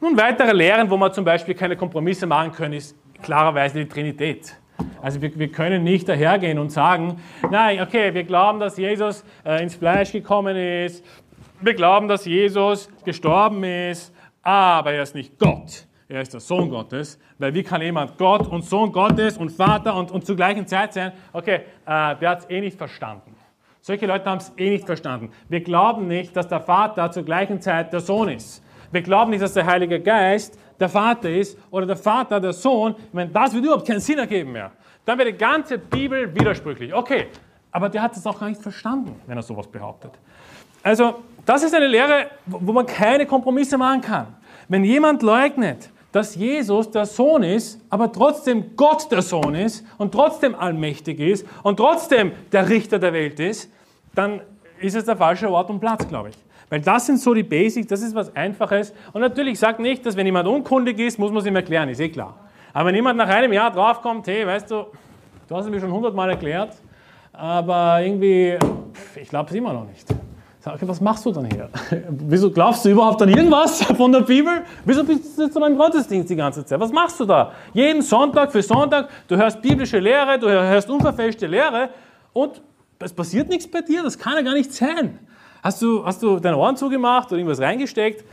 Nun, weitere Lehren, wo man zum Beispiel keine Kompromisse machen können, ist klarerweise die Trinität. Also wir, wir, können nicht dahergehen und sagen, nein, okay, wir glauben, dass Jesus äh, ins Fleisch gekommen ist, wir glauben, dass Jesus gestorben ist, aber er ist nicht Gott. Er ist der Sohn Gottes, weil wie kann jemand Gott und Sohn Gottes und Vater und, und zur gleichen Zeit sein? Okay, äh, der hat es eh nicht verstanden. Solche Leute haben es eh nicht verstanden. Wir glauben nicht, dass der Vater zur gleichen Zeit der Sohn ist. Wir glauben nicht, dass der Heilige Geist der Vater ist oder der Vater der Sohn. Ich meine, das wird überhaupt keinen Sinn ergeben mehr. Dann wäre die ganze Bibel widersprüchlich. Okay, aber der hat es auch gar nicht verstanden, wenn er sowas behauptet. Also, das ist eine Lehre, wo man keine Kompromisse machen kann. Wenn jemand leugnet, dass Jesus der Sohn ist, aber trotzdem Gott der Sohn ist und trotzdem allmächtig ist und trotzdem der Richter der Welt ist, dann ist es der falsche Ort und Platz, glaube ich. Weil das sind so die Basics, das ist was Einfaches. Und natürlich sagt nicht, dass wenn jemand unkundig ist, muss man es ihm erklären, ist eh klar. Aber wenn jemand nach einem Jahr draufkommt, hey, weißt du, du hast es mir schon hundertmal erklärt, aber irgendwie, ich glaube es immer noch nicht. Sag, was machst du dann hier? Wieso glaubst du überhaupt an irgendwas von der Bibel? Wieso bist du beim Gottesdienst die ganze Zeit? Was machst du da? Jeden Sonntag für Sonntag, du hörst biblische Lehre, du hörst unverfälschte Lehre und es passiert nichts bei dir, das kann ja gar nicht sein. Hast du, hast du deine Ohren zugemacht oder irgendwas reingesteckt?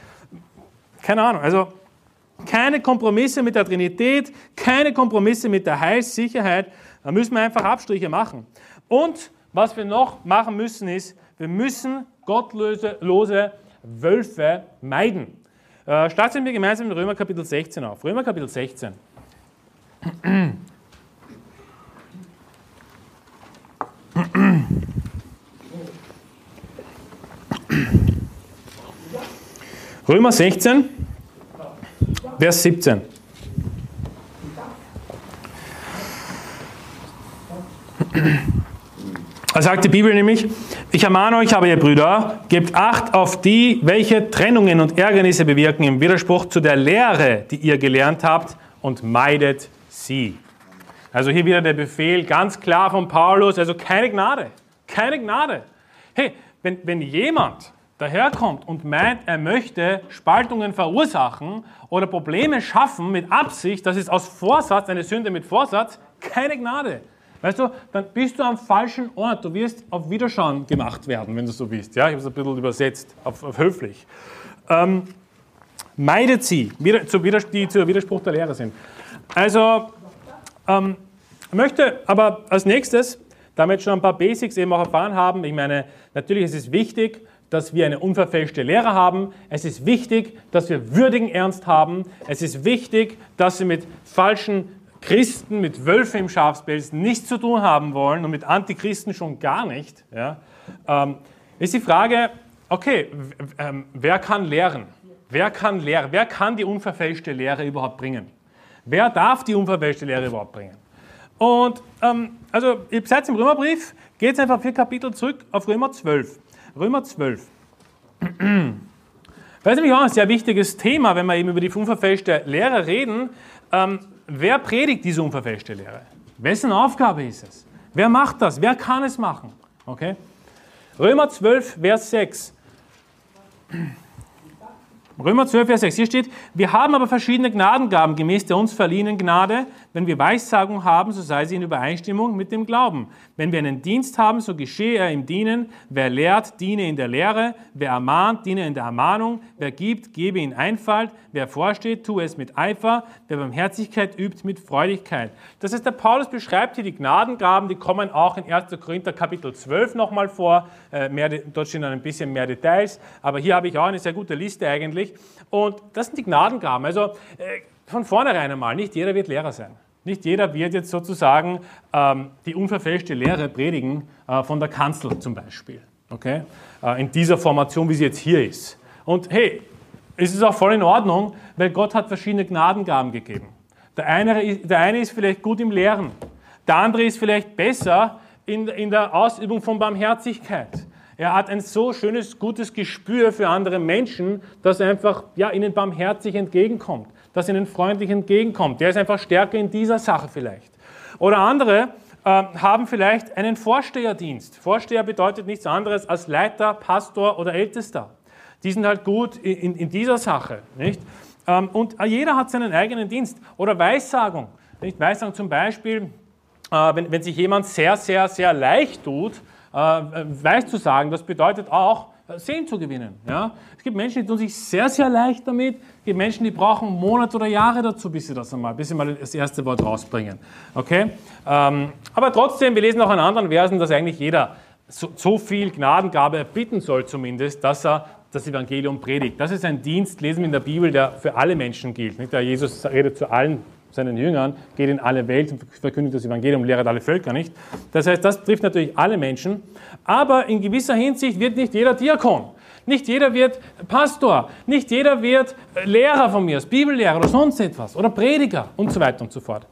Keine Ahnung. Also keine Kompromisse mit der Trinität, keine Kompromisse mit der Heilssicherheit. Da müssen wir einfach Abstriche machen. Und was wir noch machen müssen, ist, wir müssen gottlose Wölfe meiden. Äh, starten wir gemeinsam in Römer Kapitel 16 auf. Römer Kapitel 16. Römer 16, Vers 17. Da sagt die Bibel nämlich, ich ermahne euch aber, ihr Brüder, gebt Acht auf die, welche Trennungen und Ärgernisse bewirken im Widerspruch zu der Lehre, die ihr gelernt habt, und meidet sie. Also hier wieder der Befehl ganz klar von Paulus, also keine Gnade, keine Gnade. Hey, wenn, wenn jemand daherkommt und meint, er möchte Spaltungen verursachen oder Probleme schaffen mit Absicht, das ist aus Vorsatz, eine Sünde mit Vorsatz, keine Gnade. Weißt du, dann bist du am falschen Ort. Du wirst auf Widerschauen gemacht werden, wenn du so bist. Ja, ich habe es ein bisschen übersetzt, auf, auf höflich. Ähm, meidet sie, die zur Widerspruch der Lehre sind. Also, ähm, möchte aber als nächstes, damit schon ein paar Basics eben auch erfahren haben, ich meine, natürlich ist es wichtig, dass wir eine unverfälschte Lehre haben. Es ist wichtig, dass wir würdigen Ernst haben. Es ist wichtig, dass wir mit falschen Christen mit Wölfen im Schafspelz nichts zu tun haben wollen und mit Antichristen schon gar nicht, ja, ähm, ist die Frage, okay, ähm, wer kann lehren? Wer kann lehren? Wer kann die unverfälschte Lehre überhaupt bringen? Wer darf die unverfälschte Lehre überhaupt bringen? Und ähm, also, ihr seid im Römerbrief, geht einfach vier Kapitel zurück auf Römer 12. Römer 12. Das ist nämlich auch ein sehr wichtiges Thema, wenn wir eben über die unverfälschte Lehre reden. Ähm, wer predigt diese unverfälschte Lehre? Wessen Aufgabe ist es? Wer macht das? Wer kann es machen? Okay? Römer 12, Vers 6. Römer 12, Vers 6. Hier steht, wir haben aber verschiedene Gnadengaben gemäß der uns verliehenen Gnade. Wenn wir Weissagung haben, so sei sie in Übereinstimmung mit dem Glauben. Wenn wir einen Dienst haben, so geschehe er im Dienen. Wer lehrt, diene in der Lehre. Wer ermahnt, diene in der Ermahnung. Wer gibt, gebe in Einfalt. Wer vorsteht, tue es mit Eifer. Wer Barmherzigkeit übt, mit Freudigkeit. Das heißt, der Paulus beschreibt hier die Gnadengaben, die kommen auch in 1. Korinther Kapitel 12 nochmal vor. Äh, mehr, dort stehen dann ein bisschen mehr Details. Aber hier habe ich auch eine sehr gute Liste eigentlich. Und das sind die Gnadengaben. Also äh, von vornherein einmal, nicht jeder wird Lehrer sein. Nicht jeder wird jetzt sozusagen ähm, die unverfälschte Lehre predigen, äh, von der Kanzel zum Beispiel. Okay? Äh, in dieser Formation, wie sie jetzt hier ist. Und hey, es ist auch voll in Ordnung, weil Gott hat verschiedene Gnadengaben gegeben. Der eine, der eine ist vielleicht gut im Lehren, der andere ist vielleicht besser in, in der Ausübung von Barmherzigkeit. Er hat ein so schönes, gutes Gespür für andere Menschen, dass er einfach ja, ihnen barmherzig entgegenkommt das ihnen freundlich entgegenkommt. Der ist einfach stärker in dieser Sache vielleicht. Oder andere äh, haben vielleicht einen Vorsteherdienst. Vorsteher bedeutet nichts anderes als Leiter, Pastor oder Ältester. Die sind halt gut in, in dieser Sache. Nicht? Ähm, und jeder hat seinen eigenen Dienst. Oder Weissagung. Nicht? Weissagung zum Beispiel, äh, wenn, wenn sich jemand sehr, sehr, sehr leicht tut, äh, weiß zu sagen, das bedeutet auch, äh, Sehen zu gewinnen. Ja? Es gibt Menschen, die tun sich sehr, sehr leicht damit. Es gibt Menschen, die brauchen Monate oder Jahre dazu, bis sie das einmal, bis sie mal das erste Wort rausbringen. Okay? Ähm, aber trotzdem, wir lesen auch in anderen Versen, dass eigentlich jeder so, so viel Gnadengabe erbitten soll zumindest, dass er das Evangelium predigt. Das ist ein Dienst, lesen wir in der Bibel, der für alle Menschen gilt. Nicht? Der Jesus redet zu allen seinen Jüngern, geht in alle Welt und verkündigt das Evangelium, lehrt alle Völker nicht. Das heißt, das trifft natürlich alle Menschen, aber in gewisser Hinsicht wird nicht jeder Diakon. Nicht jeder wird Pastor, nicht jeder wird Lehrer von mir, Bibellehrer oder sonst etwas oder Prediger und so weiter und so fort.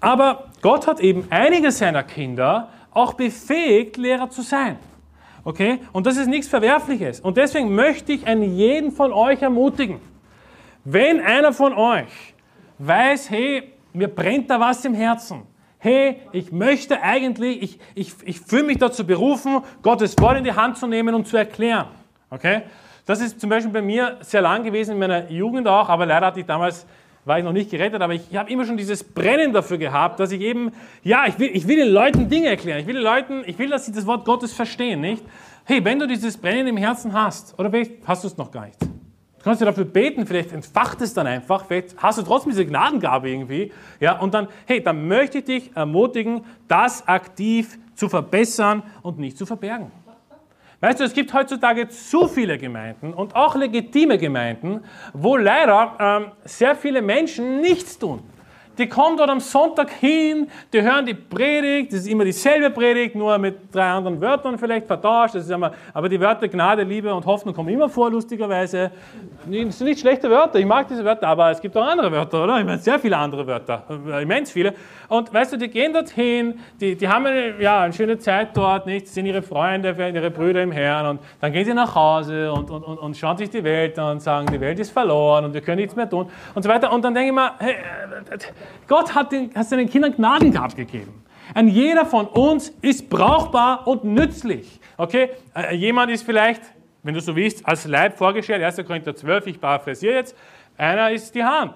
Aber Gott hat eben einige seiner Kinder auch befähigt, Lehrer zu sein. Okay? Und das ist nichts Verwerfliches. Und deswegen möchte ich einen jeden von euch ermutigen. Wenn einer von euch weiß, hey, mir brennt da was im Herzen. Hey, ich möchte eigentlich, ich, ich, ich fühle mich dazu berufen, Gottes Wort in die Hand zu nehmen und zu erklären. Okay? Das ist zum Beispiel bei mir sehr lang gewesen, in meiner Jugend auch, aber leider hatte ich damals, war ich noch nicht gerettet, aber ich, ich habe immer schon dieses Brennen dafür gehabt, dass ich eben, ja, ich will, ich will den Leuten Dinge erklären. Ich will den Leuten, ich will, dass sie das Wort Gottes verstehen, nicht? Hey, wenn du dieses Brennen im Herzen hast, oder vielleicht hast du es noch gar nicht, Du kannst ja dafür beten, vielleicht entfacht es dann einfach, vielleicht hast du trotzdem diese Gnadengabe irgendwie, ja, und dann, hey, dann möchte ich dich ermutigen, das aktiv zu verbessern und nicht zu verbergen. Weißt du, es gibt heutzutage zu viele Gemeinden und auch legitime Gemeinden, wo leider ähm, sehr viele Menschen nichts tun. Die kommen dort am Sonntag hin, die hören die Predigt, das ist immer dieselbe Predigt, nur mit drei anderen Wörtern vielleicht vertauscht. Das ist immer, aber die Wörter Gnade, Liebe und Hoffnung kommen immer vor, lustigerweise. Das sind nicht schlechte Wörter, ich mag diese Wörter, aber es gibt auch andere Wörter, oder? Ich meine, sehr viele andere Wörter, äh, immens viele. Und weißt du, die gehen dorthin, die, die haben eine, ja, eine schöne Zeit dort, nicht? sind ihre Freunde, ihre Brüder im Herrn und dann gehen sie nach Hause und, und, und, und schauen sich die Welt an und sagen, die Welt ist verloren und wir können nichts mehr tun und so weiter. Und dann denke ich mir, hey, Gott hat, den, hat seinen Kindern Gnadengabe gegeben. Ein jeder von uns ist brauchbar und nützlich. Okay? Äh, jemand ist vielleicht, wenn du so willst, als Leib vorgestellt, 1. Korinther 12, ich paraphrasiere jetzt, einer ist die Hand,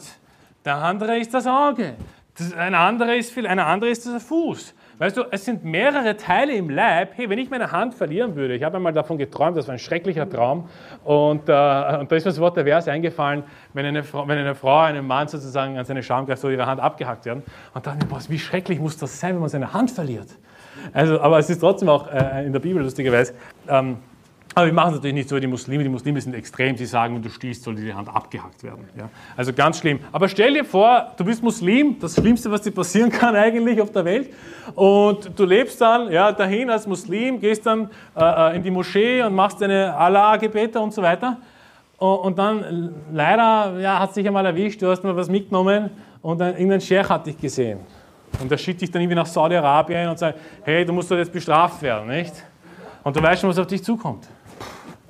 der andere ist das Auge, das, ein anderer ist, ein anderer ist der Fuß. Weißt du, es sind mehrere Teile im Leib. Hey, wenn ich meine Hand verlieren würde, ich habe einmal davon geträumt, das war ein schrecklicher Traum. Und, äh, und da ist mir das Wort der Vers eingefallen, wenn eine, Frau, wenn eine Frau einem Mann sozusagen an seine Schamkraft so ihre Hand abgehackt werden. Und dann, boah, wie schrecklich muss das sein, wenn man seine Hand verliert. Also, aber es ist trotzdem auch äh, in der Bibel lustigerweise. Ähm, aber wir machen es natürlich nicht so wie die Muslime. Die Muslime sind extrem. Sie sagen, wenn du stehst, soll die Hand abgehackt werden. Ja? Also ganz schlimm. Aber stell dir vor, du bist Muslim, das Schlimmste, was dir passieren kann eigentlich auf der Welt. Und du lebst dann ja, dahin als Muslim, gehst dann äh, äh in die Moschee und machst deine Allah-Gebete und so weiter. Und, dann leider ja, hat es dich einmal erwischt, du hast mal was mitgenommen und ein, irgendein Sheikh hat dich gesehen. Und der schickt dich dann irgendwie nach Saudi-Arabien und sagt, hey, du musst doch jetzt bestraft werden, nicht? Und du weißt schon, was auf dich zukommt.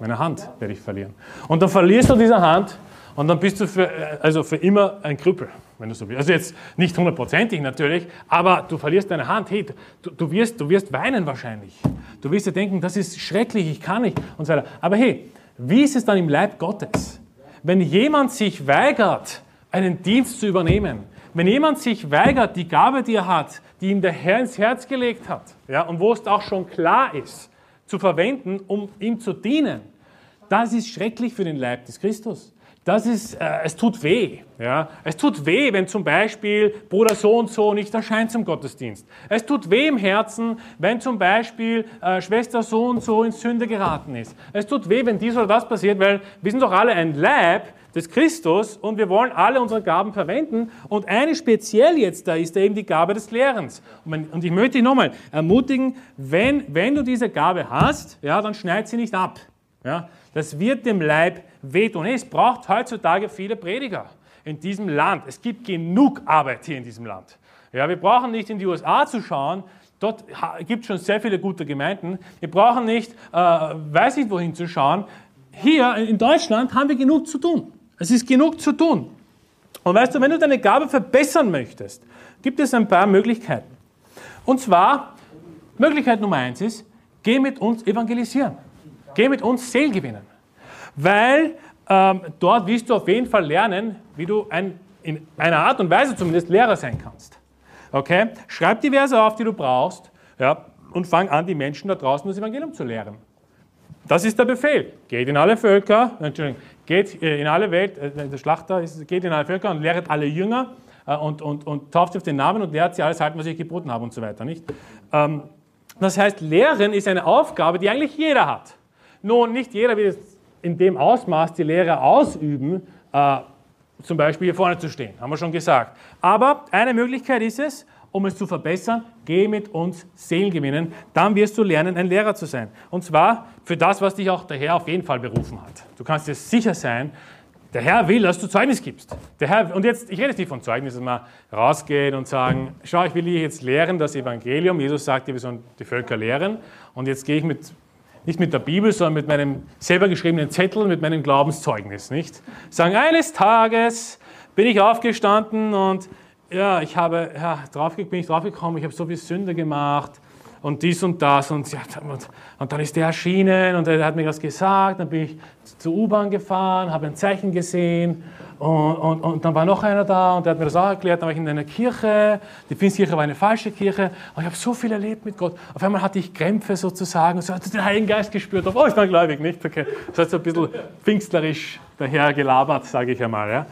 Meine Hand werde ich verlieren. Und dann verlierst du diese Hand und dann bist du für, also für immer ein Krüppel, wenn du so willst. Also jetzt nicht hundertprozentig natürlich, aber du verlierst deine Hand. Hey, du, du, wirst, du wirst weinen wahrscheinlich. Du wirst dir denken, das ist schrecklich, ich kann nicht und so weiter. Aber hey, wie ist es dann im Leib Gottes? Wenn jemand sich weigert, einen Dienst zu übernehmen, wenn jemand sich weigert, die Gabe, die er hat, die ihm der Herr ins Herz gelegt hat, ja, und wo es auch schon klar ist, zu verwenden, um ihm zu dienen, das ist schrecklich für den Leib des Christus. Das ist, äh, es tut weh. Ja? Es tut weh, wenn zum Beispiel Bruder so und so nicht erscheint zum Gottesdienst. Es tut weh im Herzen, wenn zum Beispiel äh, Schwester so und so in Sünde geraten ist. Es tut weh, wenn dies oder das passiert, weil wir sind doch alle ein Leib des Christus und wir wollen alle unsere Gaben verwenden. Und eine speziell jetzt da ist eben die Gabe des Lehrens. Und ich möchte dich nochmal ermutigen, wenn, wenn du diese Gabe hast, ja, dann schneid sie nicht ab. Ja? Das wird dem Leib wehtun. Es braucht heutzutage viele Prediger in diesem Land. Es gibt genug Arbeit hier in diesem Land. Ja, wir brauchen nicht in die USA zu schauen. Dort gibt es schon sehr viele gute Gemeinden. Wir brauchen nicht, äh, weiß nicht wohin zu schauen. Hier in Deutschland haben wir genug zu tun. Es ist genug zu tun. Und weißt du, wenn du deine Gabe verbessern möchtest, gibt es ein paar Möglichkeiten. Und zwar, Möglichkeit Nummer eins ist, geh mit uns evangelisieren. Geh mit uns Seel gewinnen. Weil ähm, dort wirst du auf jeden Fall lernen, wie du ein, in einer Art und Weise zumindest Lehrer sein kannst. Okay? Schreib die Verse auf, die du brauchst, ja, und fang an, die Menschen da draußen das Evangelium zu lehren. Das ist der Befehl. Geht in alle Völker, Entschuldigung, geht äh, in alle Welt, äh, der Schlachter ist, geht in alle Völker und lehret alle Jünger äh, und, und, und tauft auf den Namen und lehrt sie alles halten, was ich geboten habe und so weiter. Nicht? Ähm, Das heißt, Lehren ist eine Aufgabe, die eigentlich jeder hat. Nun, nicht jeder wird in dem Ausmaß die Lehre ausüben, äh, zum Beispiel hier vorne zu stehen, haben wir schon gesagt. Aber eine Möglichkeit ist es, um es zu verbessern, geh mit uns Seelen gewinnen. Dann wirst du lernen, ein Lehrer zu sein. Und zwar für das, was dich auch der Herr auf jeden Fall berufen hat. Du kannst dir sicher sein, der Herr will, dass du Zeugnis gibst. Der Herr, und jetzt, ich rede nicht von Zeugnis, dass man rausgeht und sagen, schau, ich will dir jetzt lehren das Evangelium. Jesus sagt dir, wir sollen die Völker lehren. Und jetzt gehe ich mit, nicht mit der Bibel, sondern mit meinem selber geschriebenen Zettel, mit meinem Glaubenszeugnis, nicht? Sagen, eines Tages bin ich aufgestanden und ja, ich habe, ja, drauf, bin ich draufgekommen, ich habe so viel Sünde gemacht und dies und das und, ja, und, und, dann ist der erschienen und er hat mir was gesagt, dann bin ich zur U-Bahn gefahren, habe ein Zeichen gesehen und, und, und, dann war noch einer da und der hat mir das auch erklärt, dann war ich in einer Kirche, die Pfingstkirche war eine falsche Kirche und ich habe so viel erlebt mit Gott. Auf einmal hatte ich Krämpfe sozusagen und so hatte den Heiligen Geist gespürt, oh, ich bin gläubig, nicht? Okay. Das hat so ein bisschen pfingstlerisch daher gelabert, sage ich einmal. Ja.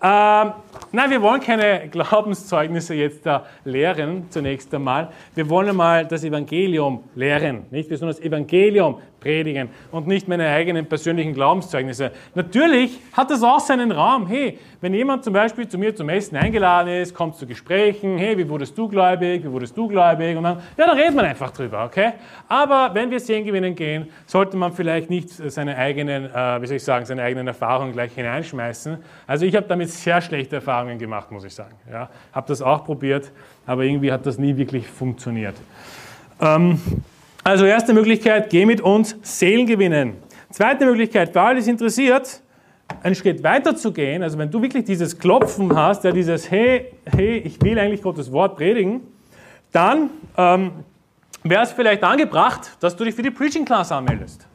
Ähm, nein, wir wollen keine Glaubenszeugnisse jetzt da lehren, zunächst einmal. Wir wollen einmal das Evangelium lehren, nicht? Wir sollen das Evangelium predigen und nicht meine eigenen persönlichen Glaubenszeugnisse. Natürlich hat das auch seinen Raum. Hey, wenn jemand zum Beispiel zu mir zum Essen eingeladen ist, kommt zu Gesprächen, hey, wie wurdest du gläubig, wie wurdest du gläubig und dann, ja, dann redet man einfach drüber, okay? Aber wenn wir Sehen gewinnen gehen, sollte man vielleicht nicht seine eigenen, äh, wie soll ich sagen, seine eigenen Erfahrungen gleich hineinschmeißen. Also ich habe damit sehr schlechte Erfahrungen gemacht, muss ich sagen. Ja, habe das auch probiert, aber irgendwie hat das nie wirklich funktioniert. Ähm, also erste Möglichkeit, geh mit uns Seelen gewinnen. Zweite Möglichkeit, für alles interessiert, einen Schritt weiter zu gehen, also wenn du wirklich dieses Klopfen hast, ja, dieses Hey, hey, ich will eigentlich Gottes Wort predigen, dann ähm, wäre es vielleicht angebracht, dass du dich für die Preaching Class anmeldest.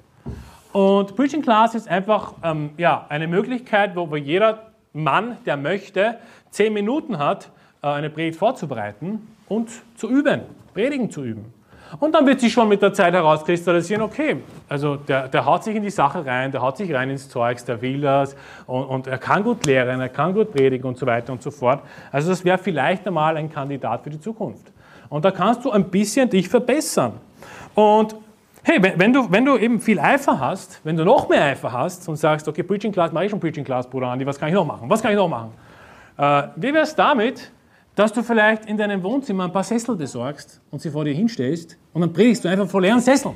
Und Preaching Class ist einfach ähm, ja, eine Möglichkeit, wo, wo jeder Mann, der möchte, zehn Minuten hat, äh, eine Predigt vorzubereiten und zu üben, Predigen zu üben. Und dann wird sich schon mit der Zeit herauskristallisieren, okay, also der, der haut sich in die Sache rein, der haut sich rein ins Zeugs, der will das und, und er kann gut lehren, er kann gut predigen und so weiter und so fort. Also das wäre vielleicht einmal ein Kandidat für die Zukunft. Und da kannst du ein bisschen dich verbessern. Und hey, wenn du, wenn du eben viel Eifer hast, wenn du noch mehr Eifer hast und sagst, okay, Preaching Class, mache ich schon Preaching Class, Bruder Andi, was kann ich noch machen? Was kann ich noch machen? Äh, wie wäre es damit, dass du vielleicht in deinem Wohnzimmer ein paar Sessel besorgst und sie vor dir hinstellst und dann predigst du einfach vor leeren Sesseln.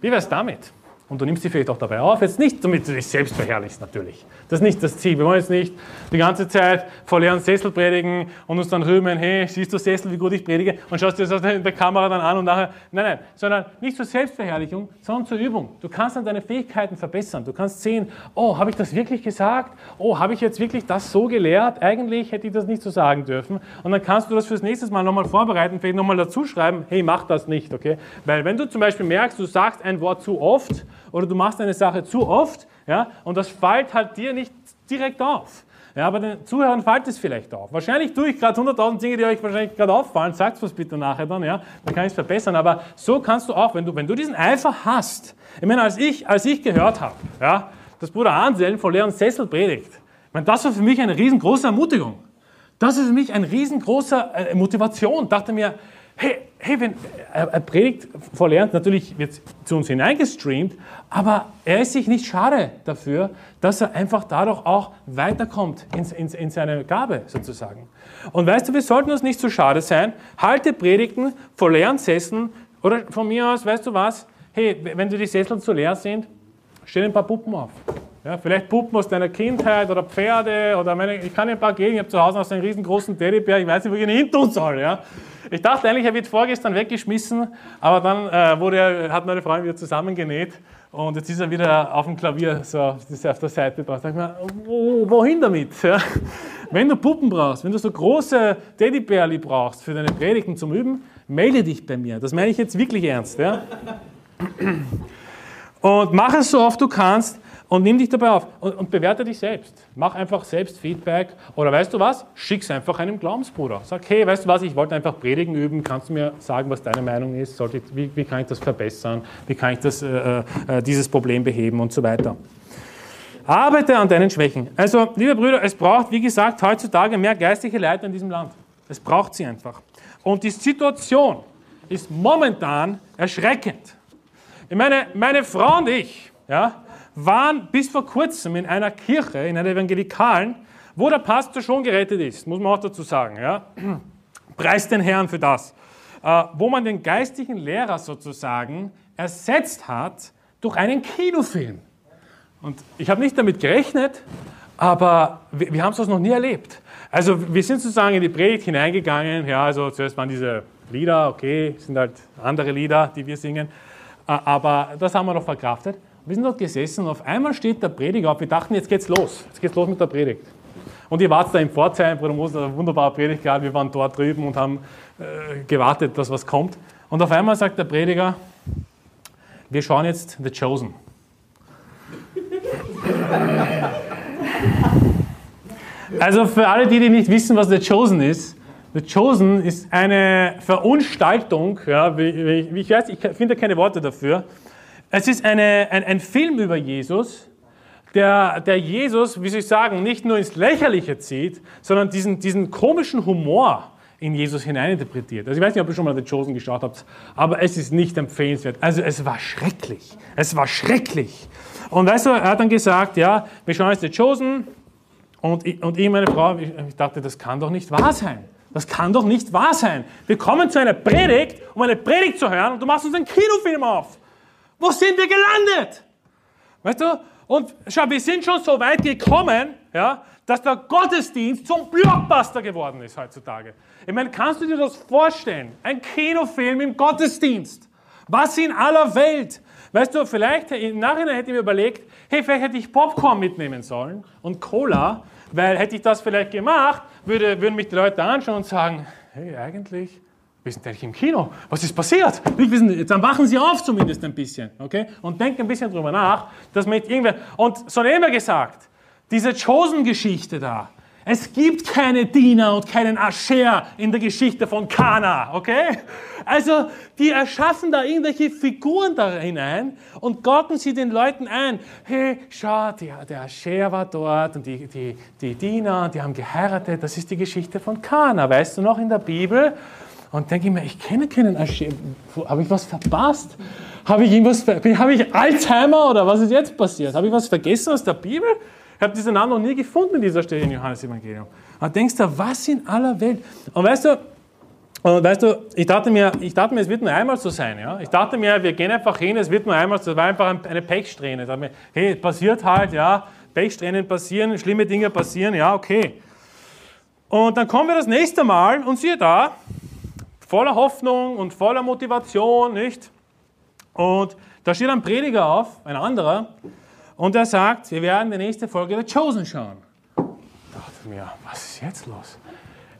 Wie wäre es damit? Und du nimmst sie vielleicht auch dabei auf. Jetzt nicht, damit du dich selbst verherrlichst, natürlich. Das ist nicht das Ziel. Wir wollen jetzt nicht die ganze Zeit vor leeren Sessel predigen und uns dann rühmen, hey, siehst du Sessel, wie gut ich predige? Und schaust dir das in der Kamera dann an und nachher, nein, nein. Sondern nicht zur Selbstverherrlichung, sondern zur Übung. Du kannst dann deine Fähigkeiten verbessern. Du kannst sehen, oh, habe ich das wirklich gesagt? Oh, habe ich jetzt wirklich das so gelehrt? Eigentlich hätte ich das nicht so sagen dürfen. Und dann kannst du das fürs nächste Mal nochmal vorbereiten, vielleicht nochmal dazu schreiben, hey, mach das nicht, okay? Weil wenn du zum Beispiel merkst, du sagst ein Wort zu oft, oder du machst eine Sache zu oft ja, und das fällt halt dir nicht direkt auf. Ja, aber den Zuhörern fällt es vielleicht auf. Wahrscheinlich tue ich gerade 100.000 Dinge, die euch wahrscheinlich gerade auffallen. Sagt was bitte nachher dann, ja, dann kann ich es verbessern. Aber so kannst du auch, wenn du, wenn du diesen Eifer hast. Ich meine, als ich, als ich gehört habe, ja, dass Bruder Anselm von Leon Sessel predigt, ich meine, das war für mich eine riesengroße Ermutigung. Das ist für mich eine riesengroße äh, Motivation. Ich dachte mir, hey, hey, wenn er, er predigt vor Lernt, natürlich wird zu uns hineingestreamt, aber er ist sich nicht schade dafür, dass er einfach dadurch auch weiterkommt in, in, in seine Gabe sozusagen. Und weißt du, wir sollten uns nicht so schade sein. Halte Predigten vor leeren oder von mir aus, weißt du was? Hey, wenn du die Sessel zu leer sind, stell ein paar Puppen auf. Ja, vielleicht Puppen aus deiner Kindheit oder Pferde oder meine, ich kann dir ein paar geben, ich habe zu Hause noch so einen riesengroßen Teddybär, ich weiß nicht, wo ich ihn hin tun soll. Ja. Ich dachte eigentlich, er wird vorgestern weggeschmissen, aber dann äh, wurde er, hat meine Freundin wieder zusammengenäht und jetzt ist er wieder auf dem Klavier, so auf der Seite drauf. Da ich mir, wo, wohin damit? Ja? Wenn du Puppen brauchst, wenn du so große Teddybärli brauchst für deine Predigten zum Üben, melde dich bei mir. Das meine ich jetzt wirklich ernst. Ja? Und mach es so oft du kannst, und nimm dich dabei auf und, und, bewerte dich selbst. Mach einfach selbst Feedback oder weißt du was? Schick's einfach einem Glaubensbruder. Sag, hey, weißt du was, ich wollte einfach Predigen üben, kannst du mir sagen, was deine Meinung ist? Sollte, wie, wie, kann ich das verbessern? Wie kann ich das, äh, äh, dieses Problem beheben und so weiter? Arbeite an deinen Schwächen. Also, liebe Brüder, es braucht, wie gesagt, heutzutage mehr geistige Leiter in diesem Land. Es braucht sie einfach. Und die Situation, ist momentan erschreckend. Ich meine, meine Frau und ich ja, waren bis vor kurzem in einer Kirche, in einer evangelikalen, wo der Pastor schon gerettet ist, muss man auch dazu sagen. Ja. Preis den Herrn für das. Äh, wo man den geistlichen Lehrer sozusagen ersetzt hat durch einen Kinofilm. Und ich habe nicht damit gerechnet, aber wir, wir haben es noch nie erlebt. Also wir sind sozusagen in die Predigt hineingegangen. Ja, also zuerst waren diese Lieder, okay, sind halt andere Lieder, die wir singen. Äh, aber das haben wir noch verkraftet. Wir sind dort gesessen und auf einmal steht der Prediger auf. Wir dachten, jetzt geht's los. Jetzt geht's los mit der Predigt. Und ihr wart da im Pforzheim, Bruder Moser, eine wunderbare Predigt gehabt. Wir waren dort drüben und haben äh, gewartet, dass was kommt. Und auf einmal sagt der Prediger, wir schauen jetzt The Chosen. Also für alle, die, die nicht wissen, was The Chosen ist, The Chosen ist eine Verunstaltung, ja, wie, wie, ich weiß, ich finde keine Worte dafür. Es ist eine, ein, ein Film über Jesus, der, der Jesus, wie soll ich sagen, nicht nur ins Lächerliche zieht, sondern diesen, diesen komischen Humor in Jesus hineininterpretiert. Also ich weiß nicht, ob ihr schon mal The Chosen geschaut habt, aber es ist nicht empfehlenswert. Also es war schrecklich. Es war schrecklich. Und weißt du, er hat dann gesagt, ja, wir schauen jetzt The Chosen und ich, und ich meine Frau, ich, ich dachte, das kann doch nicht wahr sein. Das kann doch nicht wahr sein. Wir kommen zu einer Predigt, um eine Predigt zu hören und du machst uns einen Kinofilm auf. Wo sind wir gelandet? Weißt du? Und schau, wir sind schon so weit gekommen, ja, dass der Gottesdienst zum Blockbuster geworden ist heutzutage. Ich meine, kannst du dir das vorstellen? Ein Kinofilm im Gottesdienst. Was in aller Welt? Weißt du, vielleicht im Nachhinein hätte ich mir überlegt, hey, vielleicht hätte ich Popcorn mitnehmen sollen und Cola, weil hätte ich das vielleicht gemacht, würde, würden mich die Leute anschauen und sagen, hey, eigentlich, wir sind eigentlich im Kino. Was ist passiert? Dann wachen Sie auf zumindest ein bisschen, okay? Und denken ein bisschen drüber nach, dass man irgendwer, und so immer gesagt, diese Chosen-Geschichte da, es gibt keine Diener und keinen Ascher in der Geschichte von Kana, okay? Also, die erschaffen da irgendwelche Figuren da hinein und gocken sie den Leuten ein. Hey, schau, die, der Ascher war dort und die, die, die Diener, die haben geheiratet. Das ist die Geschichte von Kana. Weißt du noch in der Bibel? Und denke ich mir, ich kenne keinen Ascher. Habe ich was verpasst? Habe ich irgendwas, habe ich Alzheimer oder was ist jetzt passiert? Habe ich was vergessen aus der Bibel? Ich habe diesen Namen noch nie gefunden in dieser Stelle im Johannes-Evangelium. Und denkst du, was in aller Welt? Und weißt du, und weißt du, ich dachte, mir, ich dachte mir, es wird nur einmal so sein. Ja? Ich dachte mir, wir gehen einfach hin, es wird nur einmal so. Es war einfach eine Pechsträhne. Ich dachte mir, hey, passiert halt, ja, Pechsträhnen passieren, schlimme Dinge passieren, ja, okay. Und dann kommen wir das nächste Mal und siehe da, voller Hoffnung und voller Motivation, nicht? Und da steht ein Prediger auf, ein anderer, und er sagt, wir werden die nächste Folge The Chosen schauen. Ich dachte mir, was ist jetzt los?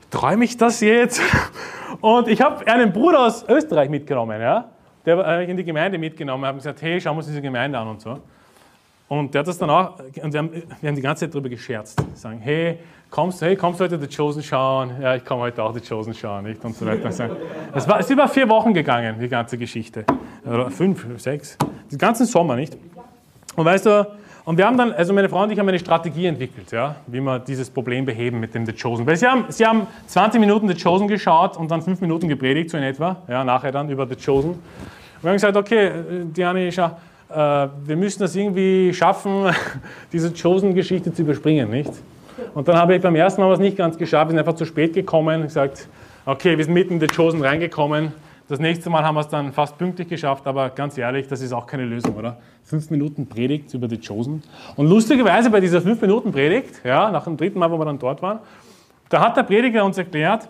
Träume ich das jetzt? Und ich habe einen Bruder aus Österreich mitgenommen, ja? der habe ich in die Gemeinde mitgenommen, habe gesagt, hey, schauen wir uns diese Gemeinde an und so. Und der hat das dann auch, und wir haben, wir haben die ganze Zeit darüber gescherzt. Sagen, hey, kommst, hey, kommst du heute The Chosen schauen? Ja, ich komme heute auch The Chosen schauen, nicht? Und so weiter. Es war, ist über vier Wochen gegangen, die ganze Geschichte. Oder fünf, sechs. Den ganzen Sommer, nicht? Und weißt du, und wir haben dann, also meine Frau und ich haben eine Strategie entwickelt, ja, wie wir dieses Problem beheben mit dem The Chosen. Weil sie haben, sie haben 20 Minuten The Chosen geschaut und dann 5 Minuten gepredigt, so in etwa, ja, nachher dann über The Chosen. Und wir haben gesagt, okay, Diane, schau, äh, wir müssen das irgendwie schaffen, diese Chosen-Geschichte zu überspringen, nicht? Und dann habe ich beim ersten Mal was nicht ganz geschafft, wir sind einfach zu spät gekommen, gesagt, okay, wir sind mitten in The Chosen reingekommen, das nächste Mal haben wir es dann fast pünktlich geschafft, aber ganz ehrlich, das ist auch keine Lösung, oder? Fünf Minuten Predigt über die Chosen. Und lustigerweise bei dieser fünf Minuten Predigt, ja, nach dem dritten Mal, wo wir dann dort waren, da hat der Prediger uns erklärt,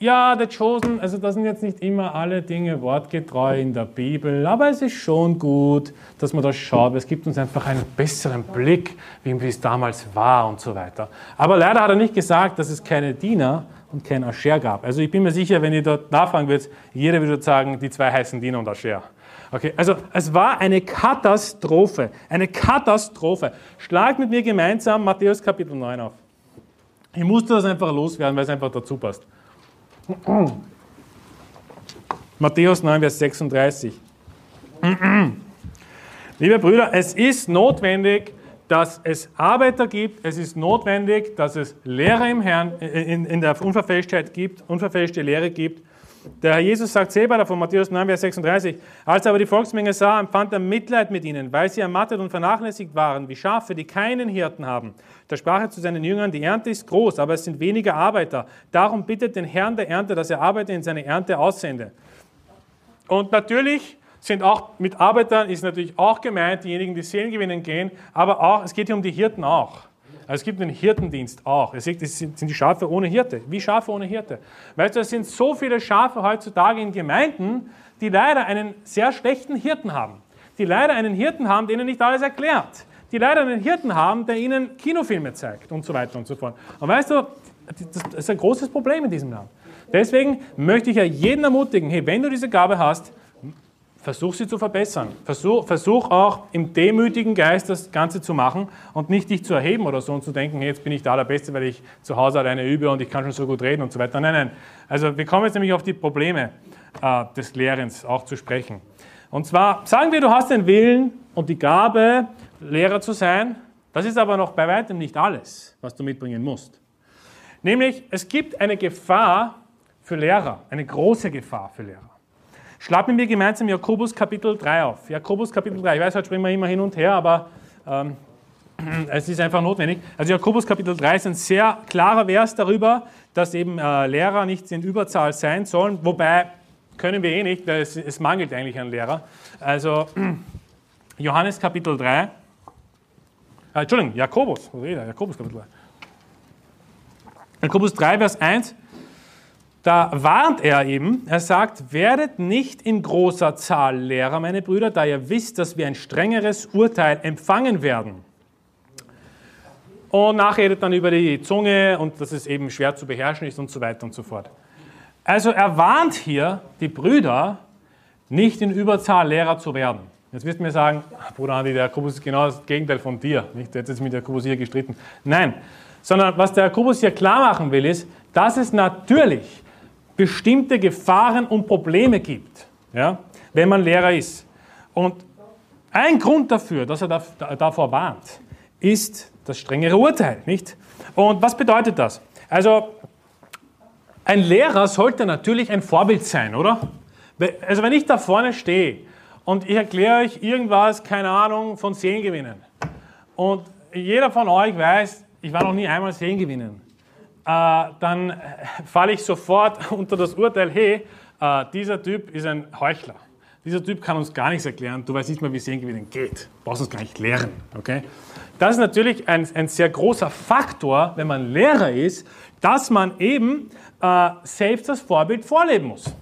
ja, der Chosen, also da sind jetzt nicht immer alle Dinge wortgetreu in der Bibel, aber es ist schon gut, dass man das schaut, weil es gibt uns einfach einen besseren Blick, wie es damals war und so weiter. Aber leider hat er nicht gesagt, dass es keine Diener und kein Ascher gab. Also ich bin mir sicher, wenn ihr dort nachfragen würdet, jeder würde sagen, die zwei heißen Diener und Ascher. Okay, also es war eine Katastrophe, eine Katastrophe. Schlagt mit mir gemeinsam Matthäus Kapitel 9 auf. Ich musste das einfach loswerden, weil es einfach dazu passt. Matthäus 9, Vers 36. Liebe Brüder, es ist notwendig, dass es Arbeiter gibt, es ist notwendig, dass es Lehrer im Herrn, äh, in, in der Unverfälschtheit gibt, unverfälschte Lehre gibt. Der Herr Jesus sagt selber davon, Matthäus 9, Vers 36, als er aber die Volksmenge sah, empfand er Mitleid mit ihnen, weil sie ermattet und vernachlässigt waren, wie Schafe, die keinen Hirten haben. Da sprach er zu seinen Jüngern, die Ernte ist groß, aber es sind weniger Arbeiter. Darum bittet den Herrn der Ernte, dass er Arbeiter in seine Ernte aussende. Und natürlich sind auch mit Arbeitern ist natürlich auch gemeint, diejenigen, die Seelen gewinnen gehen, aber auch, es geht hier um die Hirten auch. Also es gibt einen Hirtendienst auch. Es sind die Schafe ohne Hirte, wie Schafe ohne Hirte. Weißt du, es sind so viele Schafe heutzutage in Gemeinden, die leider einen sehr schlechten Hirten haben. Die leider einen Hirten haben, der ihnen nicht alles erklärt. Die leider einen Hirten haben, der ihnen Kinofilme zeigt und so weiter und so fort. Und weißt du, das ist ein großes Problem in diesem Land. Deswegen möchte ich ja jeden ermutigen, hey, wenn du diese Gabe hast, versuch sie zu verbessern. Versuch, versuch auch im demütigen Geist das Ganze zu machen und nicht dich zu erheben oder so und zu denken, hey, jetzt bin ich da der Beste, weil ich zu Hause alleine übe und ich kann schon so gut reden und so weiter. Nein, nein. Also wir kommen jetzt nämlich auf die Probleme äh, des Lehrens auch zu sprechen. Und zwar sagen wir, du hast den Willen und die Gabe, Lehrer zu sein. Das ist aber noch bei weitem nicht alles, was du mitbringen musst. Nämlich, es gibt eine Gefahr für Lehrer, eine große Gefahr für Lehrer. Schlagen wir gemeinsam Jakobus Kapitel 3 auf. Jakobus Kapitel 3, ich weiß, heute springen wir immer hin und her, aber ähm, es ist einfach notwendig. Also Jakobus Kapitel 3 ist ein sehr klarer Vers darüber, dass eben äh, Lehrer nicht in Überzahl sein sollen, wobei können wir eh nicht, weil es, es mangelt eigentlich an Lehrer. Also Johannes Kapitel 3, äh, Entschuldigung, Jakobus, Jakobus Kapitel 3. Jakobus 3, Vers 1 da warnt er eben, er sagt, werdet nicht in großer Zahl Lehrer, meine Brüder, da ihr wisst, dass wir ein strengeres Urteil empfangen werden. Und nachredet dann über die Zunge und dass es eben schwer zu beherrschen ist und so weiter und so fort. Also er warnt hier die Brüder, nicht in Überzahl Lehrer zu werden. Jetzt wirst du mir sagen, Bruder Andi, der Jakobus ist genau das Gegenteil von dir. Nicht? Der hat jetzt mit Jakobus hier gestritten. Nein, sondern was der Jakobus hier klar machen will, ist, dass es natürlich bestimmte Gefahren und Probleme gibt, ja, wenn man Lehrer ist. Und ein Grund dafür, dass er davor warnt, ist das strengere Urteil, nicht? Und was bedeutet das? Also, ein Lehrer sollte natürlich ein Vorbild sein, oder? Also, wenn ich da vorne stehe und ich erkläre euch irgendwas, keine Ahnung, von Seelengewinnen und jeder von euch weiß, ich war noch nie einmal Seelengewinnen dann falle ich sofort unter das Urteil, hey, äh, dieser Typ ist ein Heuchler. Dieser Typ kann uns gar nichts erklären. Du weißt nicht mal, wie Sehengewinnen geht. Du brauchst uns gar nicht lehren. Okay? Das ist natürlich ein, ein sehr großer Faktor, wenn man Lehrer ist, dass man eben äh, selbst das Vorbild vorleben muss.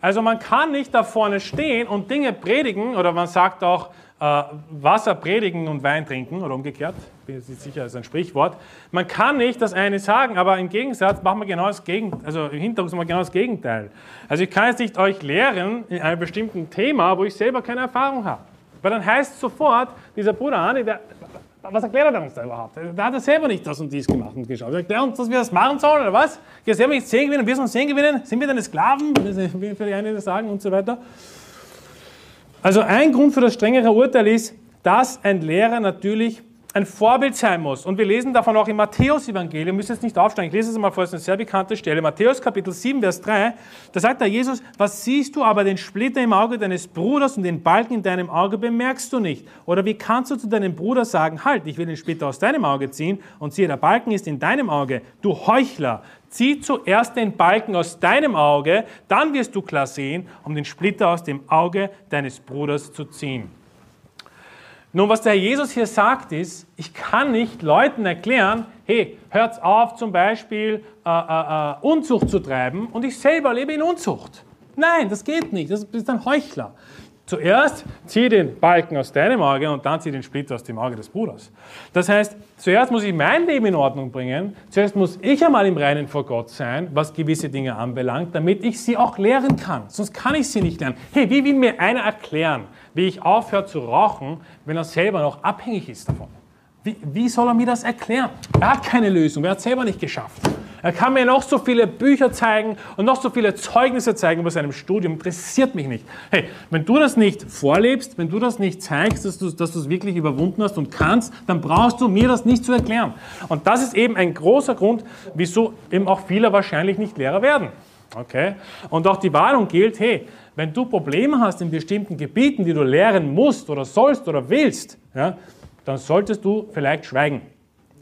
Also man kann nicht da vorne stehen und Dinge predigen oder man sagt auch, äh, Wasser predigen und Wein trinken oder umgekehrt. Bin jetzt nicht sicher, das ist ein Sprichwort. Man kann nicht das eine sagen, aber im Gegensatz machen wir genau das Gegenteil. Also im Hintergrund machen wir genau das Gegenteil. Also ich kann jetzt nicht euch lehren in einem bestimmten Thema, wo ich selber keine Erfahrung habe. Weil dann heißt sofort, dieser Bruder Arne, der, was erklärt er uns da überhaupt? Der hat er selber nicht das und dies gemacht und geschaut. Er erklärt uns, dass wir das machen sollen, oder was? Wir selber nicht 10 gewinnen, wir sollen 10 gewinnen. Sind wir deine Sklaven? Wie für die einen sagen und so weiter. Also ein Grund für das strengere Urteil ist, dass ein Lehrer natürlich ein Vorbild sein muss. Und wir lesen davon auch im Matthäus-Evangelium, müsst jetzt nicht aufsteigen, ich lese es mal vor, es ist eine sehr bekannte Stelle, Matthäus Kapitel 7, Vers 3, da sagt der Jesus, was siehst du aber den Splitter im Auge deines Bruders und den Balken in deinem Auge bemerkst du nicht? Oder wie kannst du zu deinem Bruder sagen, halt, ich will den Splitter aus deinem Auge ziehen und siehe, der Balken ist in deinem Auge, du Heuchler, Zieh zuerst den Balken aus deinem Auge, dann wirst du klar sehen, um den Splitter aus dem Auge deines Bruders zu ziehen. Nun, was der Herr Jesus hier sagt, ist, ich kann nicht Leuten erklären, hey, hört auf zum Beispiel äh, äh, äh, Unzucht zu treiben und ich selber lebe in Unzucht. Nein, das geht nicht, das ist ein Heuchler. Zuerst zieh den Balken aus deinem Auge und dann zieh den Splitter aus dem Auge des Bruders. Das heißt, zuerst muss ich mein Leben in Ordnung bringen, zuerst muss ich einmal im Reinen vor Gott sein, was gewisse Dinge anbelangt, damit ich sie auch lehren kann. Sonst kann ich sie nicht lernen. Hey, wie will mir einer erklären, wie ich aufhöre zu rauchen, wenn er selber noch abhängig ist davon? Wie, wie soll er mir das erklären? Er hat keine Lösung, er hat es selber nicht geschafft. Er kann mir noch so viele Bücher zeigen und noch so viele Zeugnisse zeigen über seinem Studium. Interessiert mich nicht. Hey, wenn du das nicht vorlebst, wenn du das nicht zeigst, dass du, dass es wirklich überwunden hast und kannst, dann brauchst du mir das nicht zu erklären. Und das ist eben ein großer Grund, wieso eben auch viele wahrscheinlich nicht Lehrer werden. Okay? Und auch die Warnung gilt, hey, wenn du Probleme hast in bestimmten Gebieten, die du lehren musst oder sollst oder willst, ja, dann solltest du vielleicht schweigen.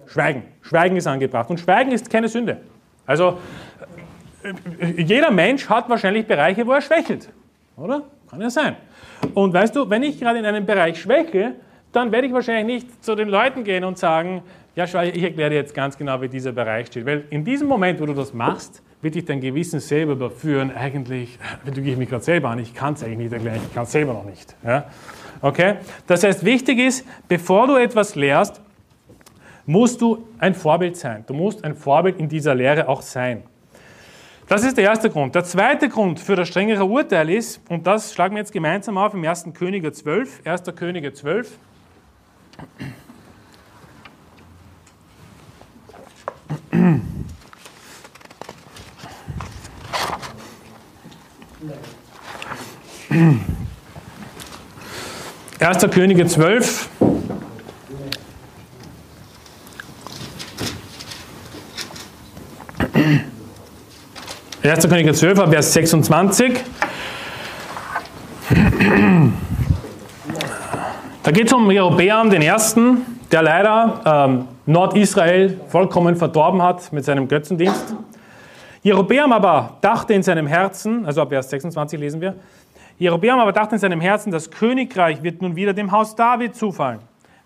Schweigen. Schweigen ist angebracht. Und Schweigen ist keine Sünde. Also jeder Mensch hat wahrscheinlich Bereiche, wo er schwächelt. Oder? Kann ja sein. Und weißt du, wenn ich gerade in einem Bereich schwäche, dann werde ich wahrscheinlich nicht zu den Leuten gehen und sagen, ja, schau, ich erkläre dir jetzt ganz genau, wie dieser Bereich steht. Weil in diesem Moment, wo du das machst, wird dich dein Gewissen selber überführen. Eigentlich betrüge ich mich gerade selber an, ich kann es eigentlich nicht erklären, ich kann es selber noch nicht. Ja? Okay? Das heißt, wichtig ist, bevor du etwas lehrst, musst du ein Vorbild sein. Du musst ein Vorbild in dieser Lehre auch sein. Das ist der erste Grund. Der zweite Grund für das strengere Urteil ist, und das schlagen wir jetzt gemeinsam auf im 1. Könige 12, 1. Könige 12. Erster Könige 12. 1. Könige 12, Vers 26. Da geht es um Jerobeam, den Ersten, der leider ähm, Nordisrael vollkommen verdorben hat mit seinem Götzendienst. Jerobeam aber dachte in seinem Herzen, also ab Vers 26 lesen wir, Jerobeam aber dachte in seinem Herzen, das Königreich wird nun wieder dem Haus David zufallen.